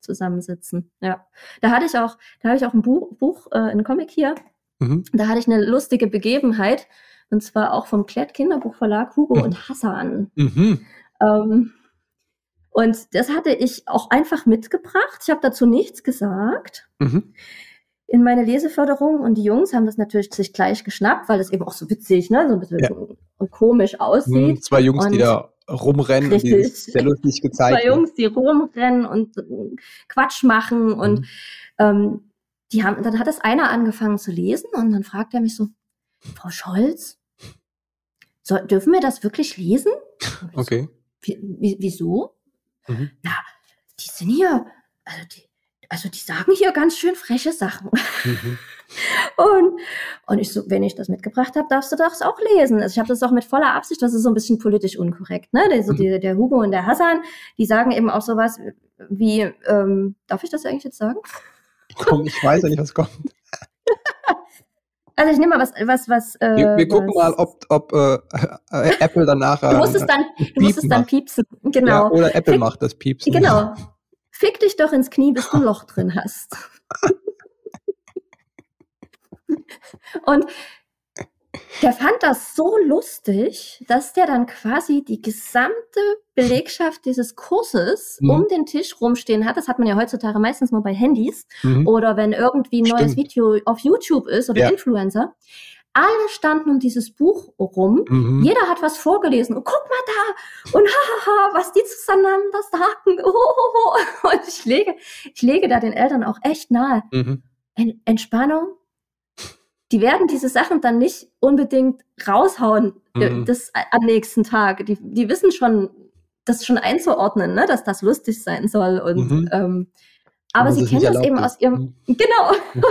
zusammensitzen. Ja, da hatte ich auch, da habe ich auch ein Buch, Buch äh, ein Comic hier, Mhm. da hatte ich eine lustige Begebenheit, und zwar auch vom Klett Kinderbuchverlag Hugo Mhm. und Hassan. Mhm. Ähm, und das hatte ich auch einfach mitgebracht. Ich habe dazu nichts gesagt Mhm. in meine Leseförderung und die Jungs haben das natürlich sich gleich geschnappt, weil das eben auch so witzig, ne, so ein bisschen Ja. komisch Mhm. aussieht. Zwei Jungs, die Und- da rumrennen und die Richtig. sehr lustig gezeigt. Zwei Jungs, die rumrennen und Quatsch machen und Mhm. ähm, die haben, dann hat das einer angefangen zu lesen und dann fragt er mich so, Frau Scholz, soll, dürfen wir das wirklich lesen? So, Okay. Wie, wieso? Mhm. Na, die sind hier, also die, also die sagen hier ganz schön freche Sachen. Mhm. Und, und ich so, wenn ich das mitgebracht habe, darfst du das auch lesen. Also ich habe das auch mit voller Absicht, das ist so ein bisschen politisch unkorrekt. Ne? Der, so Mhm. die, der Hugo und der Hassan, die sagen eben auch sowas wie, ähm, darf ich das eigentlich jetzt sagen? Komm, ich weiß ja nicht, was kommt. Also ich nehme mal was, was, was. Äh, Wir, wir gucken was, mal, ob, ob äh, äh, Apple danach. Du musst es dann, du musst es dann piepsen. Ja, Genau. oder Apple Fick- macht das Piepsen. Genau. Fick dich doch ins Knie, bis du ein Loch drin hast. Und der fand das so lustig, dass der dann quasi die gesamte Belegschaft dieses Kurses Mhm. um den Tisch rumstehen hat. Das hat man ja heutzutage meistens nur bei Handys Mhm. oder wenn irgendwie ein neues Stimmt. Video auf YouTube ist oder Ja. Influencer. Alle standen um dieses Buch rum Mhm. jeder hat was vorgelesen und guck mal da und hahaha, was die zueinander sagen. Ohoho. Und ich lege, ich lege da den Eltern auch echt nahe. Mhm. En Entspannung. Die werden diese Sachen dann nicht unbedingt raushauen äh, Mhm. das, am nächsten Tag. Die, die wissen schon, das schon einzuordnen, ne, dass das lustig sein soll. Und Mhm. ähm, aber sie es kennen das eben ist. aus ihrem, genau.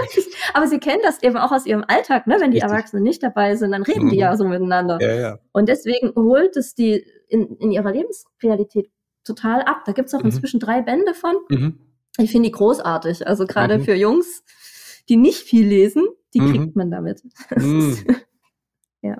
aber sie kennen das eben auch aus ihrem Alltag, ne? Wenn die Richtig. Erwachsenen nicht dabei sind, dann reden die Mhm. ja so miteinander. Ja, ja. Und deswegen holt es die in, in ihrer Lebensrealität total ab. Da gibt's auch Mhm. inzwischen drei Bände von. Mhm. Ich finde die großartig. Also gerade Mhm. für Jungs, die nicht viel lesen, die Mhm. kriegt man damit. Mhm. ja.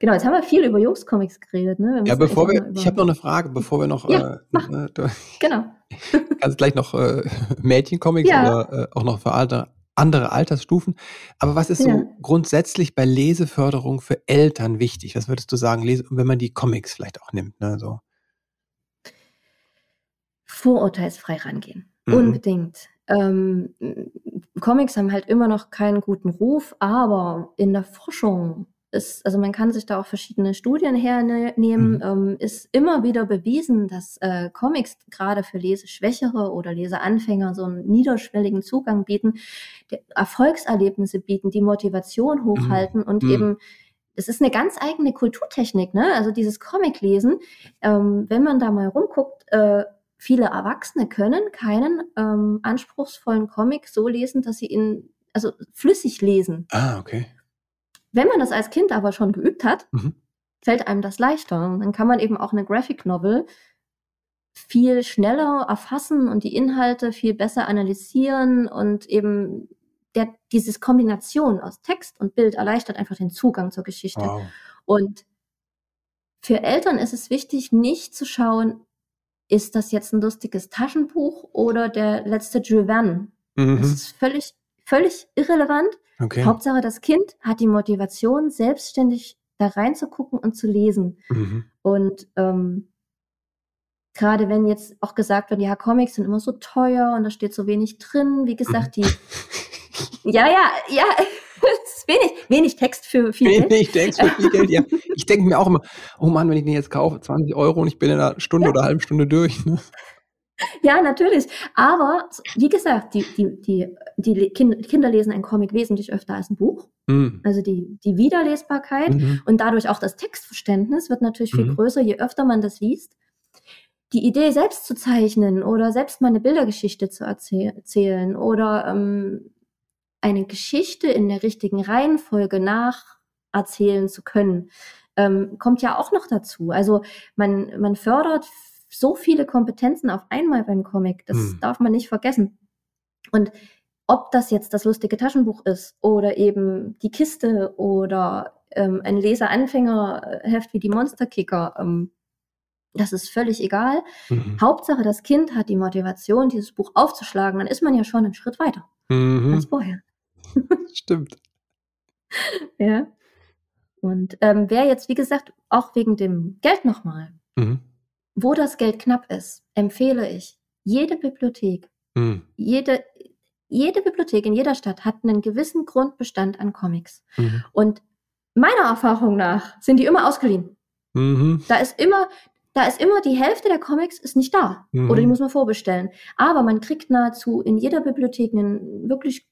Genau, jetzt haben wir viel über Jungs-Comics geredet. Ne? Ja, bevor wir, mal ich über- habe noch eine Frage, bevor wir noch, Ja, äh, äh, Genau. kannst gleich noch äh, Mädchencomics Ja. oder äh, auch noch für Alter, andere Altersstufen. Aber was ist ja. so grundsätzlich bei Leseförderung für Eltern wichtig? Was würdest du sagen, wenn man die Comics vielleicht auch nimmt? Ne, so? Vorurteilsfrei rangehen. Mhm. Unbedingt. Ähm, Comics haben halt immer noch keinen guten Ruf, aber in der Forschung ist, also man kann sich da auch verschiedene Studien hernehmen, mhm. ähm, ist immer wieder bewiesen, dass äh, Comics gerade für Leseschwächere oder Leseanfänger so einen niederschwelligen Zugang bieten, Erfolgserlebnisse bieten, die Motivation mhm. hochhalten mhm. und mhm. eben es ist eine ganz eigene Kulturtechnik, ne? Also dieses Comic-Lesen, ähm, wenn man da mal rumguckt, äh, viele Erwachsene können keinen ähm, anspruchsvollen Comic so lesen, dass sie ihn also flüssig lesen. Ah, okay. Wenn man das als Kind aber schon geübt hat, mhm. fällt einem das leichter. Und dann kann man eben auch eine Graphic Novel viel schneller erfassen und die Inhalte viel besser analysieren und eben der, dieses Kombination aus Text und Bild erleichtert einfach den Zugang zur Geschichte. Wow. Und für Eltern ist es wichtig, nicht zu schauen, ist das jetzt ein lustiges Taschenbuch oder der letzte Jules Verne? Mhm. Das ist völlig, völlig irrelevant. Okay. Hauptsache, das Kind hat die Motivation, selbstständig da reinzugucken und zu lesen. Mhm. Und ähm, gerade wenn jetzt auch gesagt wird, ja, Comics sind immer so teuer und da steht so wenig drin, wie gesagt, die ja, ja, ja, wenig, wenig Text für viel wenig Geld. Wenig Text für viel Geld, ja. Ich denke mir auch immer, oh Mann, wenn ich den jetzt kaufe, 20 Euro und ich bin in einer Stunde ja. oder einer halben Stunde durch. Ne? Ja, natürlich. Aber wie gesagt, die, die, die, die Kinder lesen ein Comic wesentlich öfter als ein Buch. Mhm. Also die, die Wiederlesbarkeit mhm. und dadurch auch das Textverständnis wird natürlich viel mhm. größer, je öfter man das liest. Die Idee, selbst zu zeichnen oder selbst mal eine Bildergeschichte zu erzählen oder ähm, eine Geschichte in der richtigen Reihenfolge nacherzählen zu können, ähm, kommt ja auch noch dazu. Also man, man fördert so viele Kompetenzen auf einmal beim Comic. Das hm. darf man nicht vergessen. Und ob das jetzt das lustige Taschenbuch ist oder eben die Kiste oder ähm, ein Leser-Anfängerheft wie die Monsterkicker, ähm, das ist völlig egal. Mhm. Hauptsache, das Kind hat die Motivation, dieses Buch aufzuschlagen, dann ist man ja schon einen Schritt weiter mhm. als vorher. Stimmt. ja. Und ähm, wer jetzt, wie gesagt, auch wegen dem Geld nochmal, mhm. Wo das Geld knapp ist, empfehle ich, jede Bibliothek, mhm. jede, jede Bibliothek in jeder Stadt hat einen gewissen Grundbestand an Comics. Mhm. Und meiner Erfahrung nach sind die immer ausgeliehen. Mhm. Da ist immer, da ist immer die Hälfte der Comics ist nicht da. Mhm. Oder die muss man vorbestellen. Aber man kriegt nahezu in jeder Bibliothek ein wirklich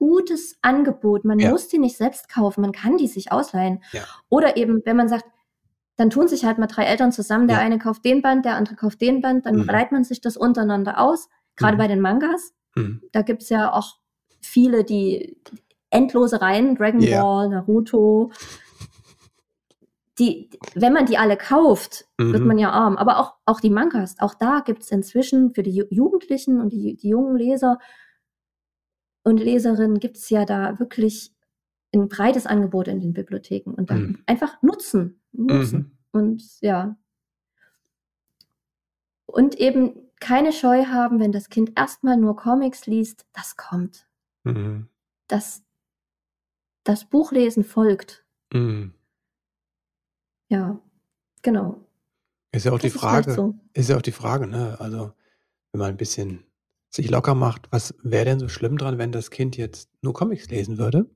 gutes Angebot. Man ja. muss die nicht selbst kaufen, man kann die sich ausleihen. Ja. Oder eben, wenn man sagt, dann tun sich halt mal drei Eltern zusammen. Der ja. eine kauft den Band, der andere kauft den Band, dann mhm. leiht man sich das untereinander aus. Gerade mhm. bei den Mangas. Mhm. Da es ja auch viele, die endlose Reihen, Dragon yeah. Ball, Naruto. Die, wenn man die alle kauft, wird mhm. man ja arm. Aber auch, auch die Mangas, auch da gibt es inzwischen für die Jugendlichen und die, die jungen Leser und Leserinnen gibt es ja da wirklich ein breites Angebot in den Bibliotheken und dann mhm. einfach nutzen, nutzen mhm. und ja. Und eben keine Scheu haben, wenn das Kind erstmal nur Comics liest, das kommt. Mhm. Das, das Buchlesen folgt. Mhm. Ja, genau. Ist ja auch das die Frage, ist, so. ist ja auch die Frage, ne? Also, wenn man ein bisschen sich locker macht, was wäre denn so schlimm dran, wenn das Kind jetzt nur Comics lesen würde?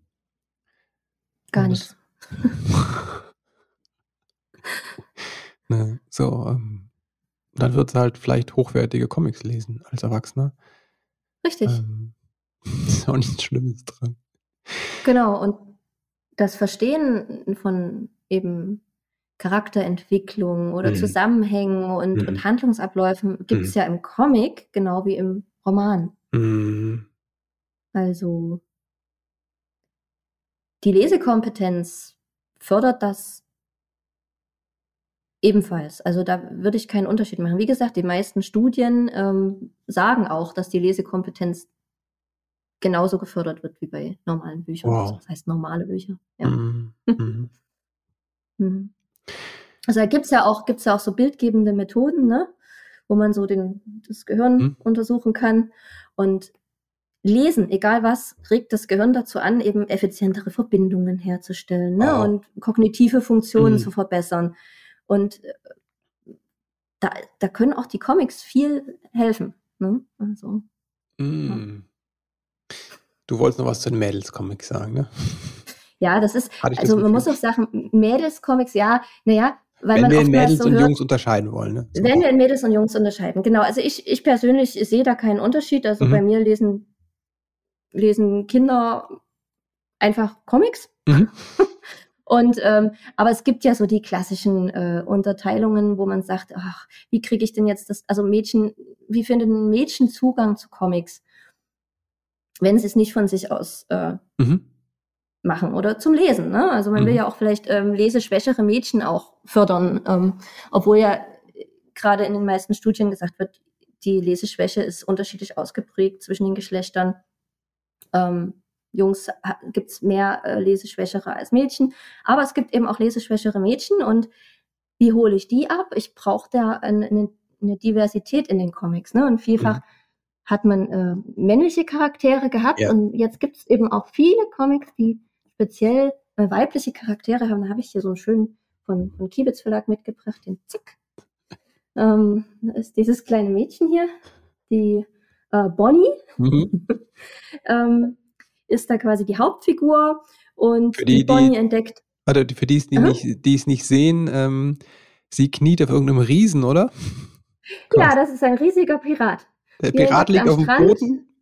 Gar nichts. ne, so, ähm, dann wird es halt vielleicht hochwertige Comics lesen als Erwachsener. Richtig. Ähm, ist auch nichts Schlimmes dran. Genau, und das Verstehen von eben Charakterentwicklung oder mhm. Zusammenhängen und, mhm. und Handlungsabläufen gibt es mhm. ja im Comic genau wie im Roman. Mhm. Also die Lesekompetenz fördert das ebenfalls. Also da würde ich keinen Unterschied machen. Wie gesagt, die meisten Studien ähm, sagen auch, dass die Lesekompetenz genauso gefördert wird wie bei normalen Büchern. Wow. Also das heißt normale Bücher. Ja. Mhm. Mhm. mhm. Also da gibt es ja auch, gibt's ja auch so bildgebende Methoden, ne? Wo man so den, das Gehirn mhm. untersuchen kann. Und Lesen, egal was, regt das Gehirn dazu an, eben effizientere Verbindungen herzustellen ne? Oh. und kognitive Funktionen mhm. zu verbessern. Und äh, da, da können auch die Comics viel helfen. Ne? Also, mm. ja. Du wolltest noch was zu den Mädels-Comics sagen, ne? Ja, das ist, also man muss auch sagen, Mädels-Comics, ja, naja, weil wenn wir in Mädels so und hört, Jungs unterscheiden wollen. Ne? So. Wenn wir in Mädels und Jungs unterscheiden, genau. Also ich, ich persönlich sehe da keinen Unterschied. Also mhm. bei mir lesen, lesen Kinder einfach Comics. Mhm. Und ähm, aber es gibt ja so die klassischen äh, Unterteilungen, wo man sagt, ach, wie kriege ich denn jetzt das? Also Mädchen, wie findet ein Mädchen Zugang zu Comics, wenn sie es nicht von sich aus äh, mhm machen oder zum Lesen. Ne? Also man mhm. will ja auch vielleicht ähm, leseschwächere Mädchen auch fördern, ähm, obwohl ja gerade in den meisten Studien gesagt wird, die Leseschwäche ist unterschiedlich ausgeprägt zwischen den Geschlechtern. Ähm, Jungs gibt es mehr äh, Leseschwächere als Mädchen, aber es gibt eben auch leseschwächere Mädchen und wie hole ich die ab? Ich brauche da eine, eine, Diversität in den Comics. Ne? Und vielfach mhm. hat man äh, männliche Charaktere gehabt ja. und jetzt gibt es eben auch viele Comics, die speziell weibliche Charaktere haben. Da habe ich hier so einen schönen von, von Kiebitz Verlag mitgebracht, den Zick. Ähm, da ist dieses kleine Mädchen hier, die äh, Bonnie, mhm. ähm, ist da quasi die Hauptfigur und die, die, Bonnie entdeckt. Warte, für die, die, nicht, die es nicht sehen, ähm, sie kniet auf irgendeinem Riesen, oder? Ja, das ist ein riesiger Pirat. Der Pirat liegt auf dem Boden.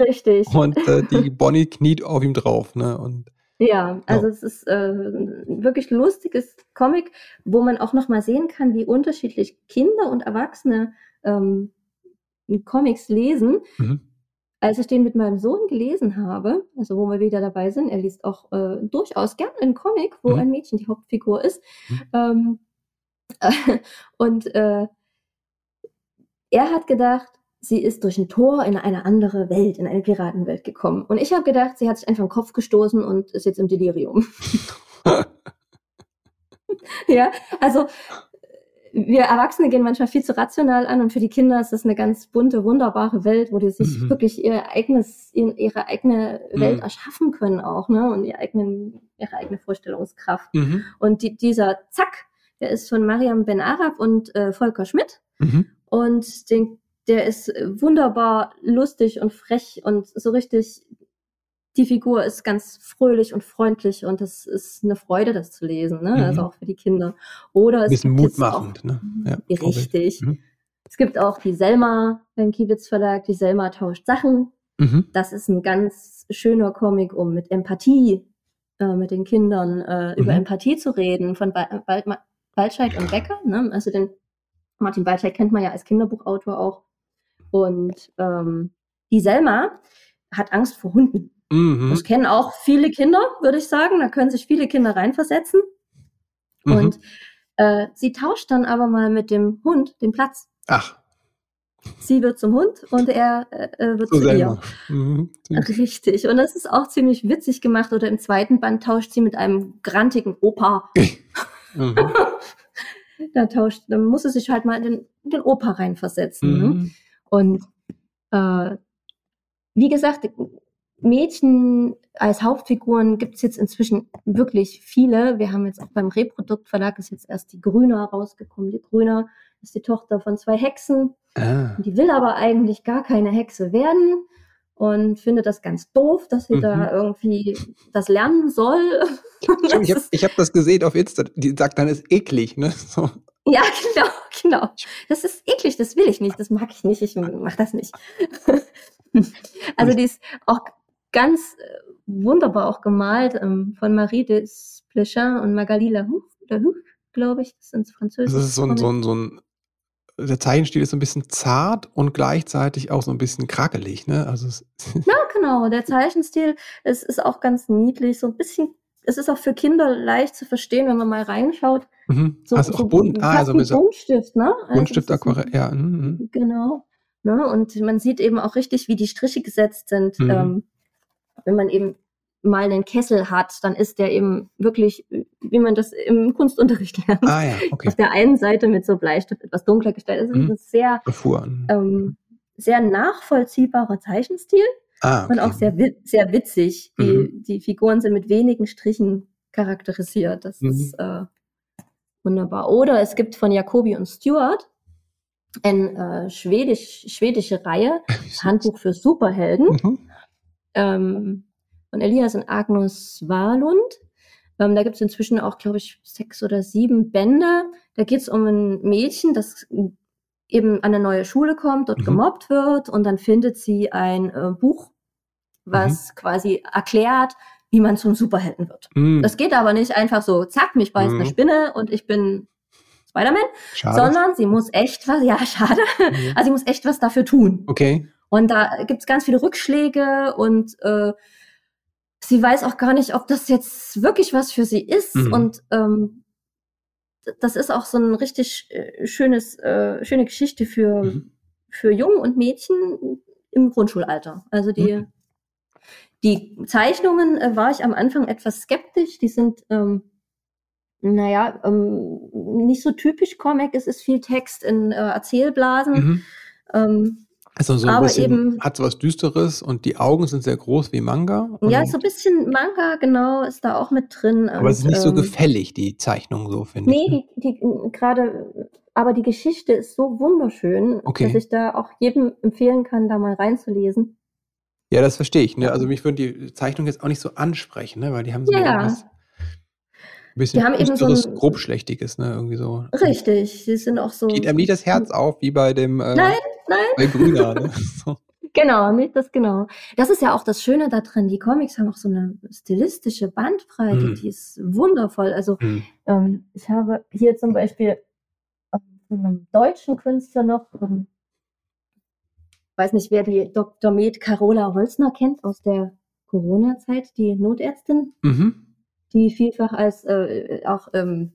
Richtig. Und äh, die Bonnie kniet auf ihm drauf, ne? Und ja, also ja. es ist äh, wirklich lustiges Comic, wo man auch noch mal sehen kann, wie unterschiedlich Kinder und Erwachsene ähm, Comics lesen. Mhm. Als ich den mit meinem Sohn gelesen habe, also wo wir wieder dabei sind, er liest auch äh, durchaus gern einen Comic, wo mhm. ein Mädchen die Hauptfigur ist. Mhm. Ähm, äh, und äh, er hat gedacht, sie ist durch ein Tor in eine andere Welt, in eine Piratenwelt gekommen. Und ich habe gedacht, sie hat sich einfach den Kopf gestoßen und ist jetzt im Delirium. ja, also wir Erwachsene gehen manchmal viel zu rational an und für die Kinder ist das eine ganz bunte, wunderbare Welt, wo die sich mhm. wirklich ihr eigenes, ihre eigene Welt mhm. erschaffen können auch, ne? Und ihre, eigenen, ihre eigene Vorstellungskraft. Mhm. Und die, dieser Zack, der ist von Mariam Ben Arab und äh, Volker Schmidt. Mhm. Und den der ist äh, wunderbar lustig und frech und so richtig, die Figur ist ganz fröhlich und freundlich und das ist eine Freude, das zu lesen, ne? Also mhm. also auch für die Kinder. Oder es bisschen mutmachend, auch, ne? Ja, richtig. Mhm. Es gibt auch die Selma beim Kiewitz Verlag, die Selma tauscht Sachen. Mhm. Das ist ein ganz schöner Comic, um mit Empathie äh, mit den Kindern äh, über mhm. Empathie zu reden, von ba Waldscheid und Becker. Ne? Also den Martin Waldscheid kennt man ja als Kinderbuchautor auch. Und ähm, die Selma hat Angst vor Hunden. Mhm. Das kennen auch viele Kinder, würde ich sagen. Da können sich viele Kinder reinversetzen. Mhm. Und äh, sie tauscht dann aber mal mit dem Hund den Platz. Ach. Sie wird zum Hund und er äh, äh wird so zu ihr. Mhm. Richtig. Und das ist auch ziemlich witzig gemacht. Oder im zweiten Band tauscht sie mit einem grantigen Opa. mhm. da tauscht, dann muss sie sich halt mal in den, in den Opa reinversetzen. Ne? Und äh, wie gesagt, Mädchen als Hauptfiguren gibt es jetzt inzwischen wirklich viele. Wir haben jetzt auch beim Reproduktverlag ist jetzt erst die Grüner rausgekommen. Die Grüner ist die Tochter von zwei Hexen. Ah. Die will aber eigentlich gar keine Hexe werden und findet das ganz doof, dass sie mhm. da irgendwie das lernen soll. ich habe hab das gesehen auf Insta. Die sagt dann, ist eklig. Ne? So. Ja, genau, genau. Das ist eklig, das will ich nicht, das mag ich nicht, ich mach das nicht. also die ist auch ganz äh, wunderbar auch gemalt ähm, von Marie de Splechin und Magali Lahoux, glaube ich, das sind Französisch. Das ist so ein, so ein, so ein, der Zeichenstil ist so ein bisschen zart und gleichzeitig auch so ein bisschen krakelig, ne? Also ja, genau, der Zeichenstil ist, ist auch ganz niedlich, so ein bisschen es ist auch für Kinder leicht zu verstehen, wenn man mal reinschaut. Mhm. So, also auch so bunt, ah, also Buntstift, ne? Also Buntstift, Aquarell, ja. Mhm. Genau. Ne? Und man sieht eben auch richtig, wie die Striche gesetzt sind. Mhm. Ähm, wenn man eben mal einen Kessel hat, dann ist der eben wirklich, wie man das im Kunstunterricht lernt. Ah, ja, okay. Auf der einen Seite mit so Bleistift etwas dunkler gestellt. Das ist mhm. ein sehr, ähm, sehr nachvollziehbarer Zeichenstil. Ah, okay. Und auch sehr, sehr witzig. Die, mhm. die Figuren sind mit wenigen Strichen charakterisiert. Das mhm. ist äh, wunderbar. Oder es gibt von Jacobi und Stuart eine äh, schwedisch, schwedische Reihe, Handbuch für Superhelden. Mhm. Ähm, von Elias und Agnus Wahlund. Ähm, da gibt es inzwischen auch, glaube ich, sechs oder sieben Bände. Da geht es um ein Mädchen, das eben an eine neue Schule kommt, dort mhm. gemobbt wird und dann findet sie ein äh, Buch, was mhm. quasi erklärt, wie man zum Superhelden wird. Mhm. Das geht aber nicht einfach so, zack, mich beißt eine mhm. Spinne und ich bin Spider-Man, sondern sie muss echt was, ja, schade, mhm. also sie muss echt was dafür tun. Okay. Und da gibt's ganz viele Rückschläge und äh, sie weiß auch gar nicht, ob das jetzt wirklich was für sie ist. Mhm. Und ähm, das ist auch so ein richtig äh, schönes, äh, schöne Geschichte für, mhm. für Jungen und Mädchen im Grundschulalter. Also die, mhm. die Zeichnungen äh, war ich am Anfang etwas skeptisch. Die sind, ähm, naja, ähm, nicht so typisch Comic. Es ist viel Text in äh, Erzählblasen. Mhm. Ähm, also so ein aber bisschen, eben, hat so was Düsteres und die Augen sind sehr groß wie Manga. Ja, so ein bisschen Manga, genau, ist da auch mit drin. Aber es ist nicht ähm, so gefällig, die Zeichnung so, finde nee, ich. Nee, die, die, gerade, aber die Geschichte ist so wunderschön, okay. dass ich da auch jedem empfehlen kann, da mal reinzulesen. Ja, das verstehe ich. Ne? Also mich würde die Zeichnung jetzt auch nicht so ansprechen, ne? weil die haben so ja. Ein bisschen die haben eben so ein, grobschlächtiges, ne? Irgendwie so. Richtig, sie sind auch so. Geht einem nicht das Herz auf, wie bei dem. Äh, nein, nein. Bei Brüder, ne? so. Genau, nicht das genau. Das ist ja auch das Schöne daran. Die Comics haben auch so eine stilistische Bandbreite, mm. die ist wundervoll. Also mm. ähm, ich habe hier zum Beispiel von einem deutschen Künstler noch, ähm, weiß nicht, wer die Dr. Med Carola Holzner kennt aus der Corona-Zeit, die Notärztin, mhm. Die vielfach als äh, auch ähm,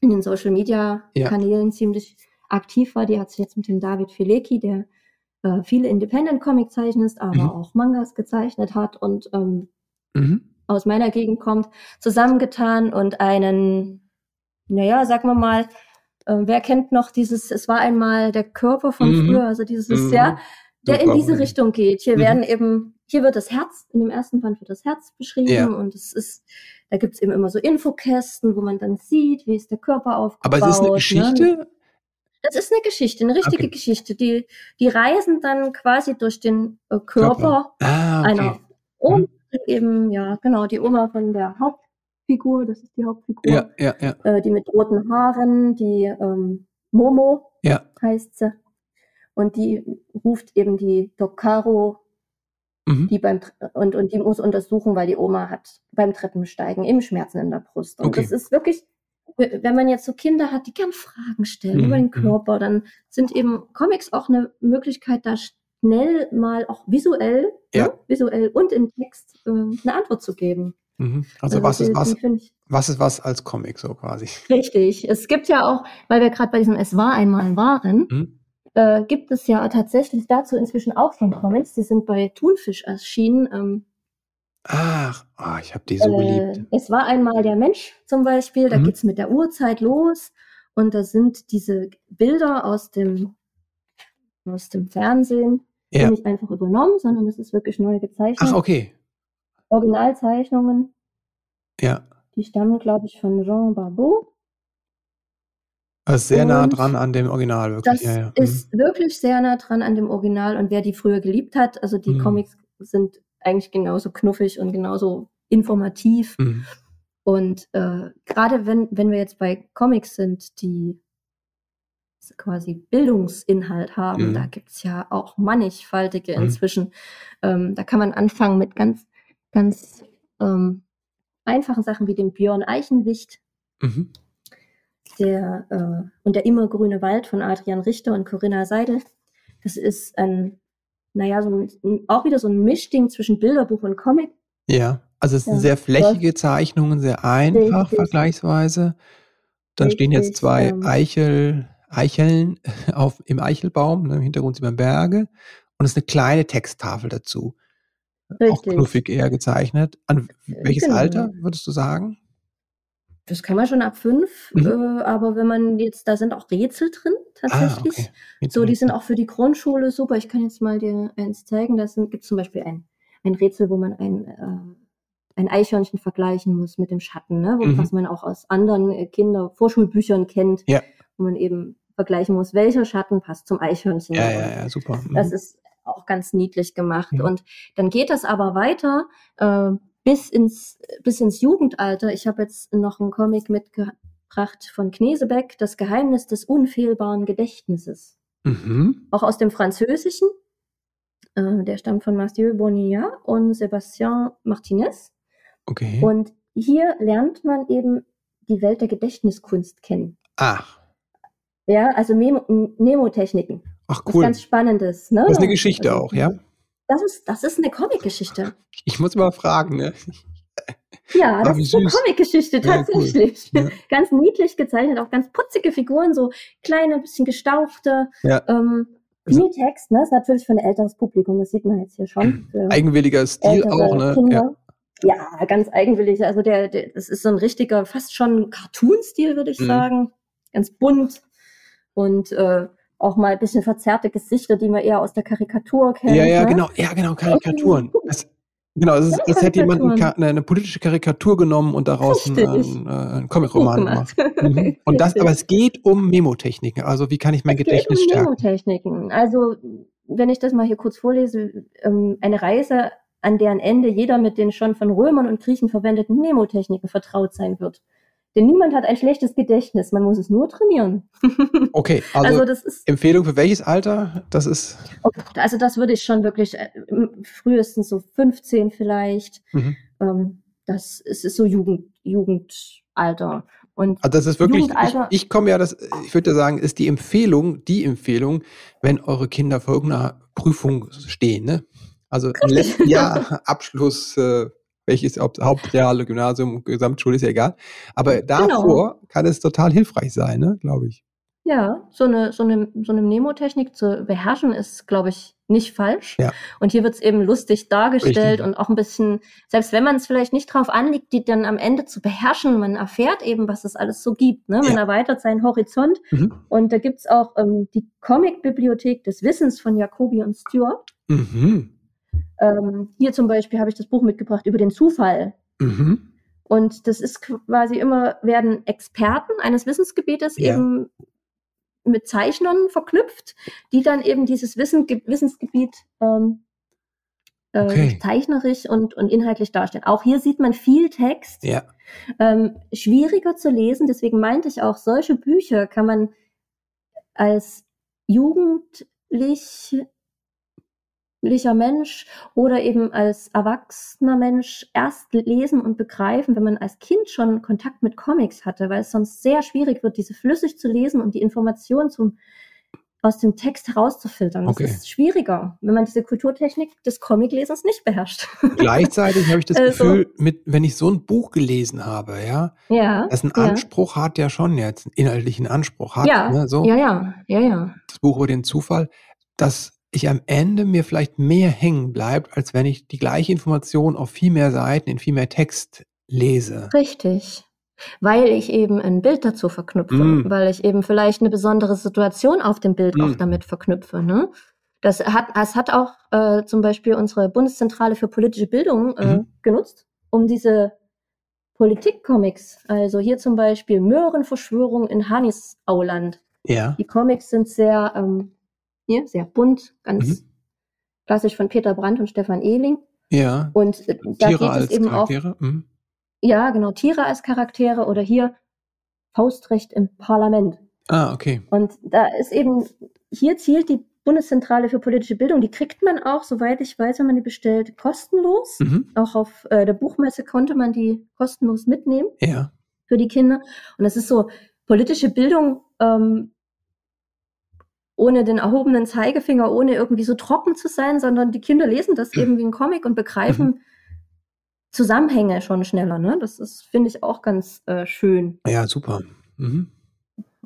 in den Social Media Kanälen ja. ziemlich aktiv war. Die hat sich jetzt mit dem David Filecki, der äh, viele Independent-Comic zeichnet, aber mhm. auch Mangas gezeichnet hat und ähm, mhm. aus meiner Gegend kommt, zusammengetan und einen, naja, sagen wir mal, äh, wer kennt noch dieses, es war einmal der Körper von mhm. früher, also dieses, mhm. ja, der in diese Richtung geht. Hier mhm. werden eben, hier wird das Herz, in dem ersten Band wird das Herz beschrieben ja. und es ist, da gibt es eben immer so Infokästen, wo man dann sieht, wie ist der Körper aufgebaut. Aber es ist eine ne? Geschichte? Ne? Das ist eine Geschichte, eine richtige okay. Geschichte. Die, die reisen dann quasi durch den äh, Körper, Körper. Ah, okay. einer Oma, mhm. eben, ja, genau, die Oma von der Hauptfigur, das ist die Hauptfigur, ja, ja, ja. Äh, die mit roten Haaren, die ähm, Momo heißt sie. Und die ruft eben die Dokaro, mhm. die beim und, und die muss untersuchen, weil die Oma hat beim Treppensteigen eben Schmerzen in der Brust. Und okay. das ist wirklich wenn man jetzt so Kinder hat, die gern Fragen stellen mhm. über den mhm. Körper, dann sind eben Comics auch eine Möglichkeit, da schnell mal auch visuell, ja. ne, visuell und im Text äh, eine Antwort zu geben. Mhm. Also, also, was die, ist was? Was ist was als Comic so quasi? Richtig. Es gibt ja auch, weil wir gerade bei diesem Es war einmal waren, mhm. Äh, gibt es ja tatsächlich dazu inzwischen auch schon Comics. Die sind bei Thunfisch erschienen. Ähm, Ach, oh, ich habe die so geliebt. Äh, es war einmal der Mensch zum Beispiel, da mhm. geht's mit der Uhrzeit los und da sind diese Bilder aus dem, aus dem Fernsehen ja. nicht einfach übernommen, sondern es ist wirklich neu gezeichnet. Ach, okay. Originalzeichnungen. Ja. Die stammen, glaube ich, von Jean Barbeau. Also sehr und nah dran an dem Original, wirklich. Das ja, ja. Mhm. ist wirklich sehr nah dran an dem Original und wer die früher geliebt hat, also die mhm. Comics sind eigentlich genauso knuffig und genauso informativ. Mhm. Und äh, gerade wenn, wenn wir jetzt bei Comics sind, die quasi Bildungsinhalt haben, mhm. da gibt's ja auch mannigfaltige mhm. inzwischen. Ähm, da kann man anfangen mit ganz, ganz ähm, einfachen Sachen wie dem Björn Eichenwicht. Der, äh, und der immergrüne Wald von Adrian Richter und Corinna Seidel. Das ist ein naja, so ein, auch wieder so ein Mischding zwischen Bilderbuch und Comic. Ja, also es sind ja, sehr flächige Zeichnungen, sehr einfach richtig. vergleichsweise. Dann richtig, stehen jetzt zwei ähm, Eichel, Eicheln auf, im Eichelbaum, ne, im Hintergrund sieht man Berge und es ist eine kleine Texttafel dazu. Richtig. Auch knuffig eher gezeichnet. An welches genau. Alter würdest du sagen? Das kann man schon ab fünf, mhm. äh, aber wenn man jetzt, da sind auch Rätsel drin, tatsächlich. Ah, okay. So, die sind auch für die Grundschule super. Ich kann jetzt mal dir eins zeigen. Da gibt es zum Beispiel ein ein Rätsel, wo man ein, äh, ein Eichhörnchen vergleichen muss mit dem Schatten, ne? Wo, mhm. was man auch aus anderen äh, Kinder-Vorschulbüchern kennt, ja. wo man eben vergleichen muss, welcher Schatten passt zum Eichhörnchen. Ja, ja, ja, super. Mhm. Das ist auch ganz niedlich gemacht. Mhm. Und dann geht das aber weiter äh, bis ins bis ins Jugendalter. Ich habe jetzt noch einen Comic mitgebracht von Knesebeck, Das Geheimnis des unfehlbaren Gedächtnisses. Mhm. Auch aus dem Französischen. Äh, der stammt von Mathieu Bonilla und Sébastien Martinez. Okay. Und hier lernt man eben die Welt der Gedächtniskunst kennen. Ach. Ja, also Nemotechniken. Ach cool. Was ganz Spannendes. Ne? Das ist eine Geschichte also, auch, ja? Das ist, das ist eine Comic-Geschichte. Ich muss mal fragen, ne? Ja, das ist eine Comic-Geschichte, tatsächlich. Ja, cool. ja. Ganz niedlich gezeichnet, auch ganz putzige Figuren, so kleine, bisschen gestauchte. Ja. Ähm, viel Text, ne? Ist natürlich für ein älteres Publikum, das sieht man jetzt hier schon. Eigenwilliger Stil auch, ne? Kinder. Ja. ja. ganz eigenwillig. Also der, der, das ist so ein richtiger, fast schon Cartoon-Stil, würde ich mhm. sagen. Ganz bunt und äh, auch mal ein bisschen verzerrte Gesichter, die man eher aus der Karikatur kennt. Ja, ja, ne? genau, ja, genau, Karikaturen. Das, genau, es, ist, es hätte jemand eine, eine, politische Karikatur genommen und daraus einen, äh, einen Comic-Roman gemacht. Mhm. Und das, aber es geht um Memotechniken. Also wie kann ich mein es Gedächtnis geht um stärken? Memotechniken. Also wenn ich das mal hier kurz vorlese, ähm, eine Reise, an deren Ende jeder mit den schon von Römern und Griechen verwendeten Memotechniken vertraut sein wird. Denn niemand hat ein schlechtes Gedächtnis, man muss es nur trainieren. Okay, also, also das ist, Empfehlung für welches Alter? Das ist. Okay, also das würde ich schon wirklich äh, frühestens so 15 vielleicht. Mhm. Ähm, das ist, ist so Jugend, Jugendalter. Und also das ist wirklich, ich, ich komme ja, das, ich würde sagen, ist die Empfehlung, die Empfehlung, wenn eure Kinder vor irgendeiner Prüfung stehen, ne? Also im letzten Jahr Abschluss, äh, welches Hauptreale, Gymnasium, Gesamtschule, ist ja egal. Aber genau. davor genau. kann es total hilfreich sein, ne, glaube ich. Ja, so eine, so eine, so eine Mnemotechnik zu beherrschen ist, glaube ich, nicht falsch. Ja. Und hier wird es eben lustig dargestellt Richtig. und auch ein bisschen, selbst wenn man es vielleicht nicht drauf anliegt, die dann am Ende zu beherrschen, man erfährt eben, was es alles so gibt. Ne? Man ja. erweitert seinen Horizont. Mhm. Und da gibt es auch ähm, die Comic-Bibliothek des Wissens von Jacobi und Stewart. Mhm. Ähm, hier zum Beispiel habe ich das Buch mitgebracht über den Zufall. Mhm. Und das ist quasi immer, werden Experten eines Wissensgebietes ja. eben mit Zeichnern verknüpft, die dann eben dieses Wissen, Wissensgebiet ähm, äh, okay. zeichnerisch und, und inhaltlich darstellen. Auch hier sieht man viel Text, ja. ähm, schwieriger zu lesen. Deswegen meinte ich auch, solche Bücher kann man als jugendlich jugendlicher Mensch oder eben als erwachsener Mensch erst lesen und begreifen, wenn man als Kind schon Kontakt mit Comics hatte, weil es sonst sehr schwierig wird, diese flüssig zu lesen und die Informationen zum aus dem Text herauszufiltern. Das okay. ist schwieriger, wenn man diese Kulturtechnik des Comiclesens nicht beherrscht. Gleichzeitig habe ich das also, Gefühl, mit, wenn ich so ein Buch gelesen habe, ja, ja das einen Anspruch ja. hat, ja schon jetzt einen inhaltlichen Anspruch hat. Ja, ne, so. ja, ja, ja, ja. Das Buch über den Zufall, das ich am Ende mir vielleicht mehr hängen bleibt, als wenn ich die gleiche Information auf viel mehr Seiten in viel mehr Text lese. Richtig. Weil ich eben ein Bild dazu verknüpfe, mm. weil ich eben vielleicht eine besondere Situation auf dem Bild mm. auch damit verknüpfe. Ne? Das hat, das hat auch äh, zum Beispiel unsere Bundeszentrale für politische Bildung äh, mm. genutzt, um diese Politikcomics, also hier zum Beispiel Möhrenverschwörung in Hannisauland. Ja. Die Comics sind sehr ähm, hier, sehr bunt, ganz mhm. klassisch von Peter Brandt und Stefan Ehling. Ja. Und äh, da Tiere geht es eben Charaktere. auch. Mhm. Ja, genau, Tiere als Charaktere oder hier Faustrecht im Parlament. Ah, okay. Und da ist eben, hier zielt die Bundeszentrale für politische Bildung, die kriegt man auch, soweit ich weiß, wenn man die bestellt, kostenlos. Mhm. Auch auf äh, der Buchmesse konnte man die kostenlos mitnehmen. Ja. Für die Kinder. Und das ist so, politische Bildung ähm, ohne den erhobenen Zeigefinger, ohne irgendwie so trocken zu sein, sondern die Kinder lesen das eben wie ein Comic und begreifen mhm. Zusammenhänge schon schneller. Ne? Das ist, finde ich, auch ganz äh, schön. Ja, super. Mhm.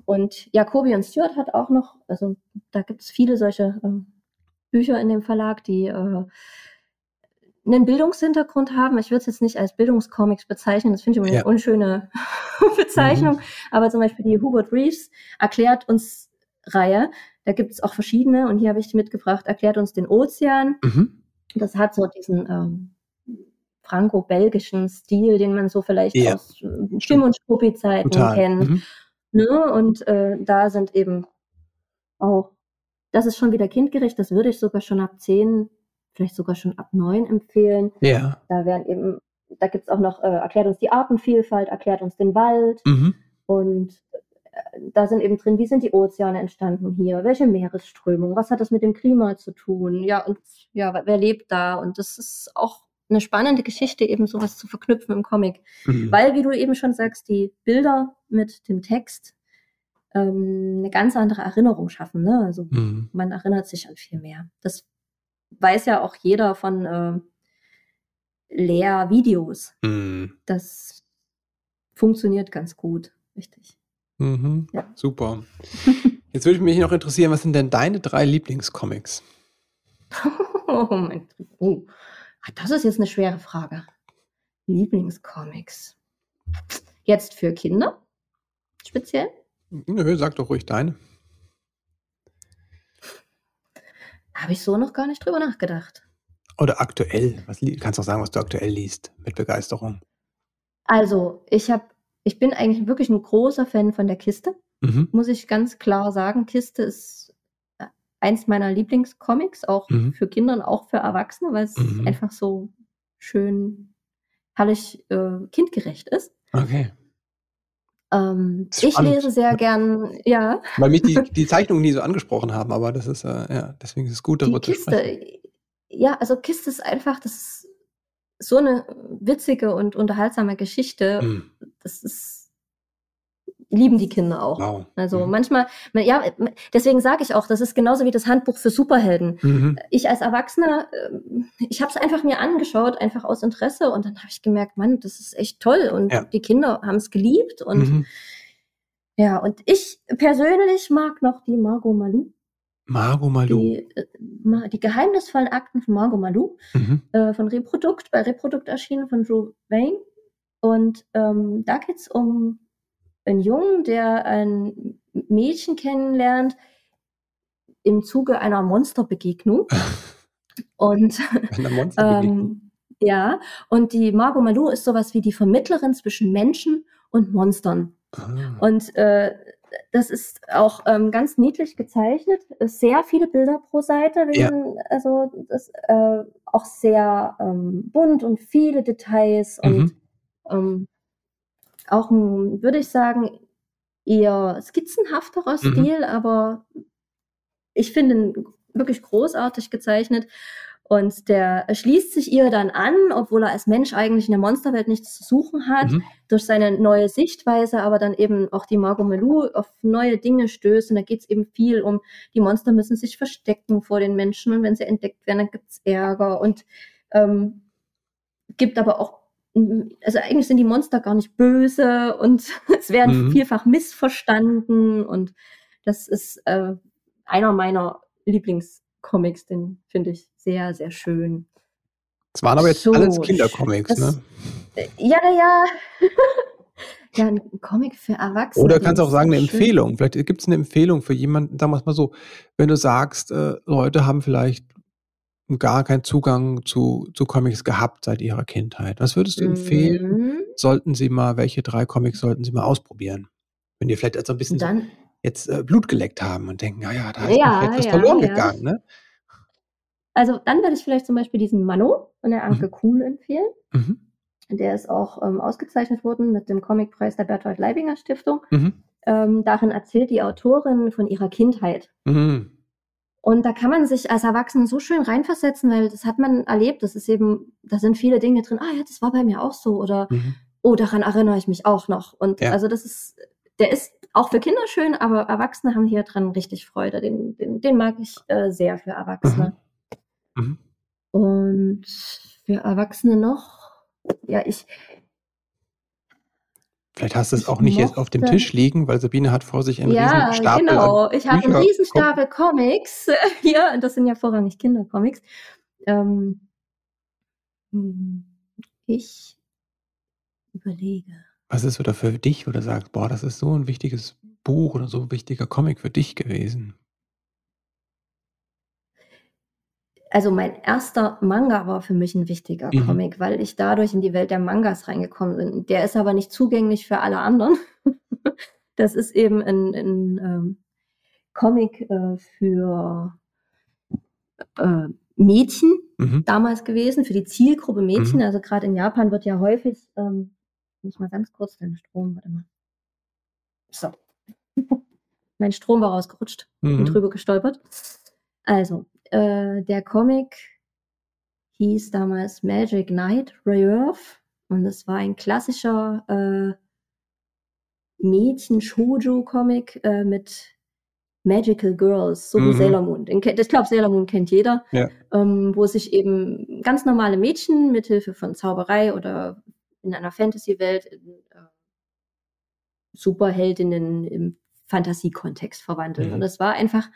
Und Jacobi und Stuart hat auch noch, also da gibt es viele solche äh, Bücher in dem Verlag, die äh, einen Bildungshintergrund haben. Ich würde es jetzt nicht als Bildungscomics bezeichnen, das finde ich immer ja. eine unschöne Bezeichnung. Mhm. Aber zum Beispiel die Hubert Reeves erklärt uns Reihe da gibt es auch verschiedene und hier habe ich mitgebracht, erklärt uns den Ozean. Mhm. Das hat so diesen ähm, franco-belgischen Stil, den man so vielleicht ja. aus äh, Tim und Struppi-Zeiten kennt. Mhm. Ne? Und äh, da sind eben auch, das ist schon wieder kindgerecht, das würde ich sogar schon ab zehn, vielleicht sogar schon ab neun empfehlen. Ja. Da werden eben, da gibt es auch noch, äh, erklärt uns die Artenvielfalt, erklärt uns den Wald mhm. und da sind eben drin, wie sind die Ozeane entstanden hier, welche Meeresströmung, was hat das mit dem Klima zu tun, ja, und ja, wer lebt da? Und das ist auch eine spannende Geschichte, eben sowas zu verknüpfen im Comic. Mhm. Weil, wie du eben schon sagst, die Bilder mit dem Text ähm, eine ganz andere Erinnerung schaffen. Ne? Also mhm. man erinnert sich an viel mehr. Das weiß ja auch jeder von äh, Lehrvideos. Mhm. Das funktioniert ganz gut, richtig. Mhm. Ja. Super. Jetzt würde mich noch interessieren, was sind denn deine drei Lieblingscomics? oh mein oh. Ah, das ist jetzt eine schwere Frage. Lieblingscomics. Jetzt für Kinder? Speziell? Nö, sag doch ruhig deine. Habe ich so noch gar nicht drüber nachgedacht. Oder aktuell. Was kannst du auch sagen, was du aktuell liest mit Begeisterung? Also, ich habe, ich bin eigentlich wirklich ein großer Fan von der Kiste. Mhm. Muss ich ganz klar sagen. Kiste ist äh, eins meiner Lieblingscomics, auch mhm. für Kinder und auch für Erwachsene, weil es mhm. einfach so schön herrlich äh, kindgerecht ist. Okay. Ähm, ich lese sehr gern, ja. Weil mich die, die Zeichnungen nie so angesprochen haben, aber das ist, äh, ja, deswegen ist es gut, darüber die Kiste, zu sprechen. Ja, also Kiste ist einfach, das ist so eine witzige und unterhaltsame Geschichte. Mm. Das ist lieben die Kinder auch. Wow. Also mhm. manchmal, ja, deswegen sage ich auch, das ist genauso wie das Handbuch für Superhelden. Mhm. Ich als Erwachsener, ähm, ich habe es einfach mir angeschaut, einfach aus Interesse und dann habe ich gemerkt, Mann, das ist echt toll und ja. die Kinder haben es geliebt und mhm. ja, und ich persönlich mag noch die Margot Malou. Margot Malou. Die, äh, die geheimnisvollen Akten von Margot Malou mhm. äh, von Reprodukt, bei Reprodukt erschienen von Drew Wayne. Und ähm, da geht es um ein Jungen, der ein Mädchen kennenlernt im Zuge einer Monsterbegegnung. und ähm, ja, und die Margot Malou ist sowas wie die Vermittlerin zwischen Menschen und Monstern. Ah. Und äh, das ist auch ähm, ganz niedlich gezeichnet. Sehr viele Bilder pro Seite, ja. also das äh, auch sehr ähm, bunt und viele Details mhm. und ähm, auch ein, würde ich sagen, eher skizzenhafterer mhm. Stil, aber ich finde ihn wirklich großartig gezeichnet. Und der schließt sich ihr dann an, obwohl er als Mensch eigentlich in der Monsterwelt nichts zu suchen hat, mhm. durch seine neue Sichtweise, aber dann eben auch die Margot Melou auf neue Dinge stößt. Und da geht es eben viel um, die Monster müssen sich verstecken vor den Menschen und wenn sie entdeckt werden, dann gibt es Ärger und ähm, gibt aber auch also eigentlich sind die Monster gar nicht böse und es werden mhm. vielfach missverstanden und das ist äh, einer meiner Lieblingscomics, den finde ich sehr, sehr schön. Es waren aber jetzt so, alles Kindercomics, ne? Äh, ja, ja. ja, ein Comic für Erwachsene. Oder kannst du auch sagen, eine schön. Empfehlung. Vielleicht gibt es eine Empfehlung für jemanden, sagen wir es mal so, wenn du sagst, äh, Leute haben vielleicht gar keinen Zugang zu, zu Comics gehabt seit ihrer Kindheit. Was würdest du empfehlen? Mhm. Sollten sie mal, welche drei Comics sollten sie mal ausprobieren? Wenn die vielleicht jetzt ein bisschen Dann, so jetzt äh, Blut geleckt haben und denken, naja, da ist ja, etwas ja, verloren ja. gegangen, ne? Also dann würde ich vielleicht zum Beispiel diesen Mano von der Anke mhm. Kuhl empfehlen. Mhm. Der ist auch ähm, ausgezeichnet worden mit dem Comicpreis der Berthold Leibinger Stiftung. Mhm. Ähm, darin erzählt die Autorin von ihrer Kindheit. Mhm. Und da kann man sich als Erwachsene so schön reinversetzen, weil das hat man erlebt. Das ist eben, da sind viele Dinge drin. Ah ja, das war bei mir auch so. Oder, mhm. oh, daran erinnere ich mich auch noch. Und also das ist, der ist auch für Kinder schön, aber Erwachsene haben hier dran richtig Freude. Den, den, den mag ich äh, sehr für Erwachsene. Mhm. Mhm. Und für Erwachsene noch, ja, ich, Vielleicht hast du es auch nicht jetzt auf dem Tisch liegen, weil Sabine hat vor sich einen ja, riesen Stapel. Genau, ich habe einen riesen Stapel Comics hier, und das sind ja vorrangig Kindercomics. Ähm, hm, ich überlege. Was ist oder für dich, wo du sagst, boah, das ist so ein wichtiges Buch oder so ein wichtiger Comic für dich gewesen? also mein erster Manga war für mich ein wichtiger mhm. Comic, weil ich dadurch in die Welt der Mangas reingekommen bin. Der ist aber nicht zugänglich für alle anderen. das ist eben ein, ein ähm, Comic äh, für äh, Mädchen mhm. damals gewesen, für die Zielgruppe Mädchen. Mhm. Also gerade in Japan wird ja häufig, ähm, muss mal ganz kurz den Strom, warte mal. So. mein Strom war rausgerutscht mhm. und drüber gestolpert. Also, äh, der Comic hieß damals Magic Knight Reverve und es war ein klassischer äh, Mädchen-Shoujo-Comic äh, mit Magical Girls, so wie mhm. Sailor Moon. Ich glaube, Sailor Moon kennt jeder, ja. ähm, wo sich eben ganz normale Mädchen mithilfe von Zauberei oder in einer Fantasy-Welt in äh, Superheldinnen im Fantasiekontext verwandeln. Mhm. Und das war einfach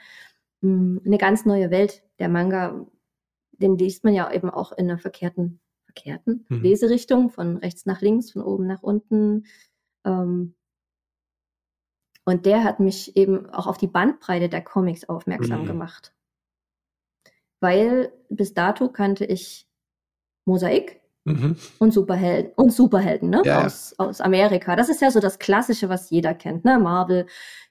mh, hm, eine ganz neue Welt. Der Manga, den liest man ja eben auch in einer verkehrten, verkehrten mhm. Leserichtung, von rechts nach links, von oben nach unten. Ähm, und der hat mich eben auch auf die Bandbreite der Comics aufmerksam mhm. gemacht. Weil bis dato kannte ich Mosaik mhm. und Superhelden und Superhelden, ne? Ja, aus, aus Amerika. Das ist ja so das Klassische, was jeder kennt, ne? Marvel,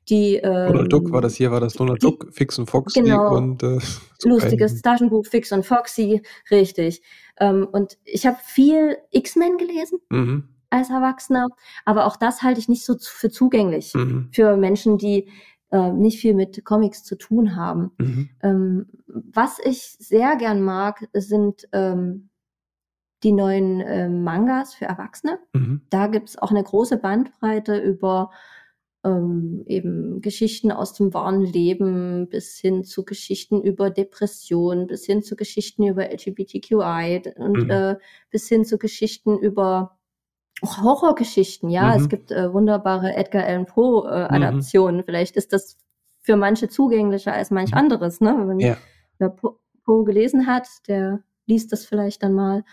die ähm, Donald Duck war das hier, war das Donald die, Duck, Fix und Foxy genau, und äh, lustiges Taschenbuch Fix und Foxy, richtig. Ähm, und ich habe viel X-Men gelesen. Mhm als Erwachsener. Aber auch das halte ich nicht so für zugänglich mhm. für Menschen, die äh, nicht viel mit Comics zu tun haben. Mhm. Ähm, was ich sehr gern mag, sind ähm, die neuen äh, Mangas für Erwachsene. Mhm. Da gibt es auch eine große Bandbreite über ähm, eben Geschichten aus dem wahren Leben bis hin zu Geschichten über Depression, bis hin zu Geschichten über LGBTQI und mhm. äh, bis hin zu Geschichten über Horrorgeschichten, ja. Mhm. Es gibt äh, wunderbare Edgar Allan Poe-Adaptionen. Äh, mhm. Vielleicht ist das für manche zugänglicher als manch mhm. anderes, ne? Wenn ja. wer Poe gelesen hat, der liest das vielleicht dann mal.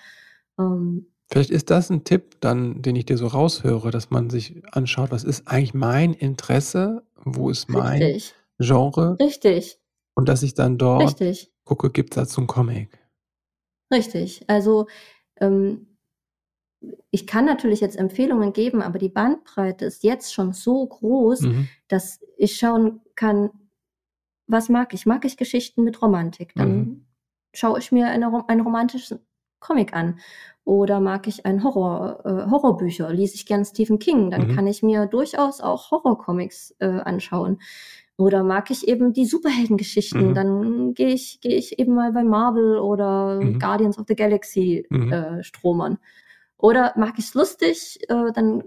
Ähm, Vielleicht ist das ein Tipp, dann, den ich dir so raushöre, dass man sich anschaut, was ist eigentlich mein Interesse, wo ist mein Richtig. Genre. Richtig. Und dass ich dann dort Richtig. gucke, gibt es dazu einen Comic. Richtig. Also ähm, ich kann natürlich jetzt Empfehlungen geben, aber die Bandbreite ist jetzt schon so groß, mhm. dass ich schauen kann, was mag ich? Mag ich Geschichten mit Romantik? Dann mhm. schaue ich mir eine, einen romantischen Comic an. Oder mag ich ein Horror, äh, Horrorbücher? Lese ich gern Stephen King? Dann mhm. kann ich mir durchaus auch Horrorcomics äh, anschauen. Oder mag ich eben die Superheldengeschichten? Mhm. Dann gehe ich, gehe ich eben mal bei Marvel oder mhm. Guardians of the Galaxy mhm. äh, stromern. Oder mag ich es lustig, äh, dann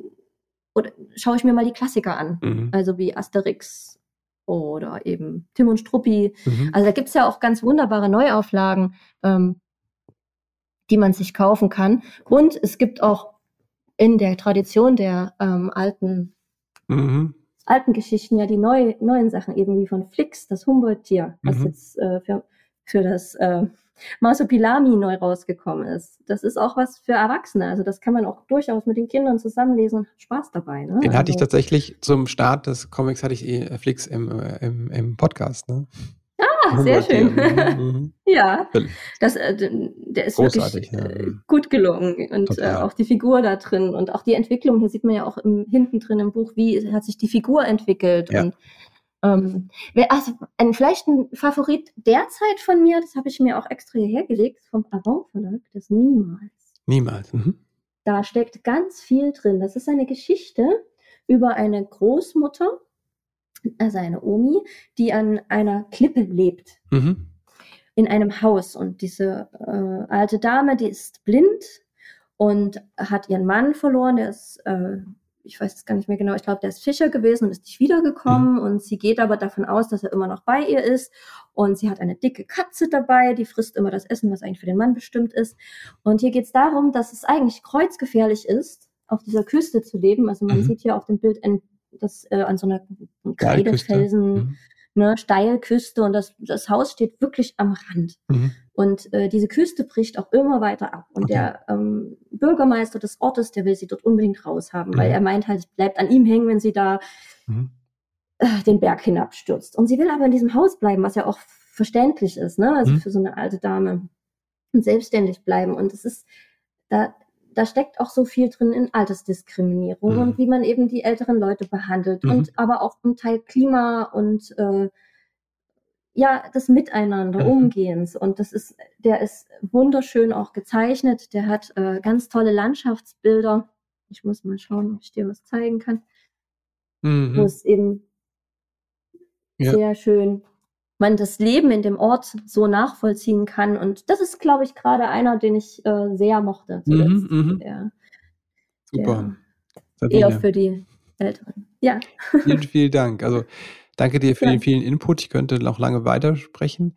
oder schaue ich mir mal die Klassiker an. Mhm. Also wie Asterix oder eben Tim und Struppi. Mhm. Also da gibt es ja auch ganz wunderbare Neuauflagen, ähm, die man sich kaufen kann. Und es gibt auch in der Tradition der ähm, alten, mhm. alten Geschichten ja die neu, neuen Sachen, eben wie von Flix, das Humboldt-Tier, was mhm. jetzt äh, für, für das äh, Mausopilami neu rausgekommen ist. Das ist auch was für Erwachsene. Also das kann man auch durchaus mit den Kindern zusammenlesen und hat Spaß dabei. Ne? Den also, hatte ich tatsächlich zum Start des Comics hatte ich eh Flix im, äh, im, im Podcast. Ne? Ah, sehr schön. Mhm. ja, das, äh, der ist Großartig, wirklich ja. Äh, gut gelungen. Und äh, auch die Figur da drin und auch die Entwicklung, hier sieht man ja auch im, hinten drin im Buch, wie hat sich die Figur entwickelt. Ja. Und ähm, also ein, vielleicht ein Favorit derzeit von mir, das habe ich mir auch extra hierher gelegt, vom Avant Verlag, das Niemals. Niemals. Mhm. Da steckt ganz viel drin. Das ist eine Geschichte über eine Großmutter, also eine Omi, die an einer Klippe lebt. Mhm. In einem Haus. Und diese äh, alte Dame, die ist blind und hat ihren Mann verloren, der ist äh, ich weiß es gar nicht mehr genau, ich glaube, der ist Fischer gewesen und ist nicht wiedergekommen mhm. und sie geht aber davon aus, dass er immer noch bei ihr ist und sie hat eine dicke Katze dabei, die frisst immer das Essen, was eigentlich für den Mann bestimmt ist. Und hier geht es darum, dass es eigentlich kreuzgefährlich ist, auf dieser Küste zu leben. Also man mhm. sieht hier auf dem Bild ein, das äh, an so einer Kreidefelsen, mhm. ne, Steilküste und das, das Haus steht wirklich am Rand. Mhm. Und äh, diese Küste bricht auch immer weiter ab. Und okay. der ähm, Bürgermeister des Ortes, der will sie dort unbedingt raushaben, mhm. weil er meint halt, es bleibt an ihm hängen, wenn sie da mhm. äh, den Berg hinabstürzt. Und sie will aber in diesem Haus bleiben, was ja auch verständlich ist, ne? Also mhm. für so eine alte Dame und selbstständig bleiben. Und es ist, da, da steckt auch so viel drin in Altersdiskriminierung mhm. und wie man eben die älteren Leute behandelt mhm. und aber auch ein Teil Klima und äh, ja, des Miteinander, mhm. Umgehens. Und das ist, der ist wunderschön auch gezeichnet. Der hat äh, ganz tolle Landschaftsbilder. Ich muss mal schauen, ob ich dir was zeigen kann. Mhm. Wo es eben ja. sehr schön man das Leben in dem Ort so nachvollziehen kann. Und das ist, glaube ich, gerade einer, den ich äh, sehr mochte. Mhm, mhm. Der, Super. Der eher für die Älteren. Ja. Vielen, vielen Dank. Also danke dir für ja. den vielen Input. Ich könnte noch lange weitersprechen.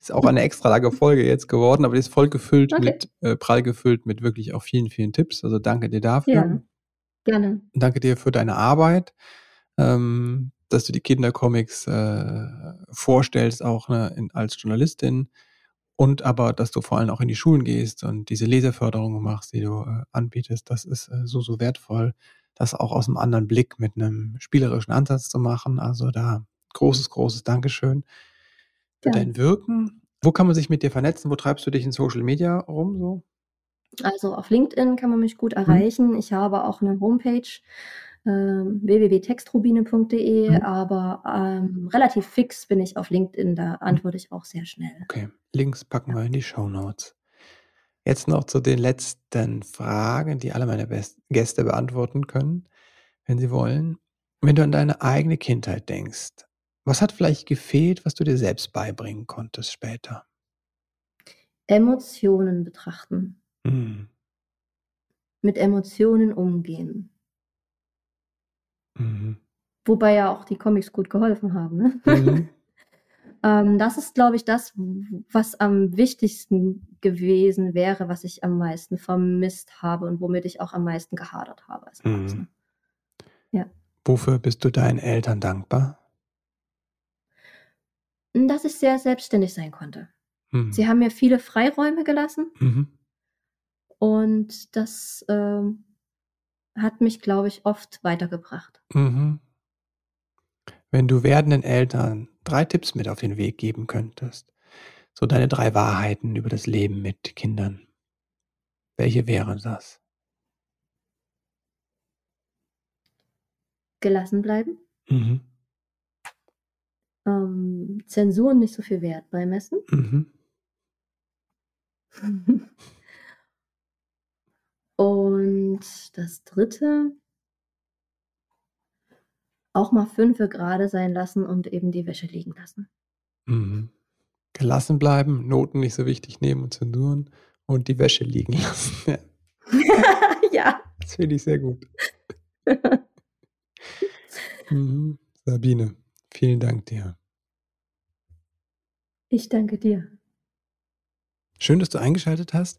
Ist auch eine extra lange Folge jetzt geworden, aber die ist voll gefüllt okay. mit, äh, prall gefüllt mit wirklich auch vielen, vielen Tipps. Also danke dir dafür. Ja, gerne. danke dir für deine Arbeit. Ähm, dass du die Kindercomics äh, vorstellst, auch ne, in, als Journalistin. Und aber, dass du vor allem auch in die Schulen gehst und diese Leseförderung machst, die du äh, anbietest, das ist äh, so, so wertvoll, das auch aus einem anderen Blick mit einem spielerischen Ansatz zu machen. Also da großes, großes Dankeschön für ja. dein Wirken. Wo kann man sich mit dir vernetzen? Wo treibst du dich in Social Media rum so? Also auf LinkedIn kann man mich gut mhm. erreichen. Hm. Ich habe auch eine Homepage ähm, www.textrubine.de, mhm. aber ähm, relativ fix bin ich auf LinkedIn, da antworte ich auch sehr schnell. Okay, Links packen ja. wir in die Show Notes. Jetzt noch zu den letzten Fragen, die alle meine Best Gäste beantworten können, wenn sie wollen. Wenn du an deine eigene Kindheit denkst, was hat vielleicht gefehlt, was du dir selbst beibringen konntest später? Emotionen betrachten. Mhm. Mit Emotionen umgehen. Mhm. Wobei ja auch die Comics gut geholfen haben. Ne? Mhm. ähm, das ist, glaube ich, das, was am wichtigsten gewesen wäre, was ich am meisten vermisst habe und womit ich auch am meisten gehadert habe als Mhm. Ja. Wofür bist du deinen Eltern dankbar? Dass ich sehr selbstständig sein konnte. Mhm. Sie haben mir viele Freiräume gelassen. Mhm. Und das ähm, hat mich, glaube ich, oft weitergebracht. Mhm. Wenn du werdenden Eltern drei Tipps mit auf den Weg geben könntest, so deine drei Wahrheiten über das Leben mit Kindern, welche wären das? Gelassen bleiben. Mhm. Ähm, Zensuren nicht so viel Wert beimessen. Mhm. Und das dritte, auch mal fünfe gerade sein lassen und eben die Wäsche liegen lassen. Mhm. Gelassen bleiben, Noten nicht so wichtig nehmen und zensuren und die Wäsche liegen lassen. Ja. ja. Das finde ich sehr gut. mhm. Sabine, vielen Dank dir. Ich danke dir. Schön, dass du eingeschaltet hast.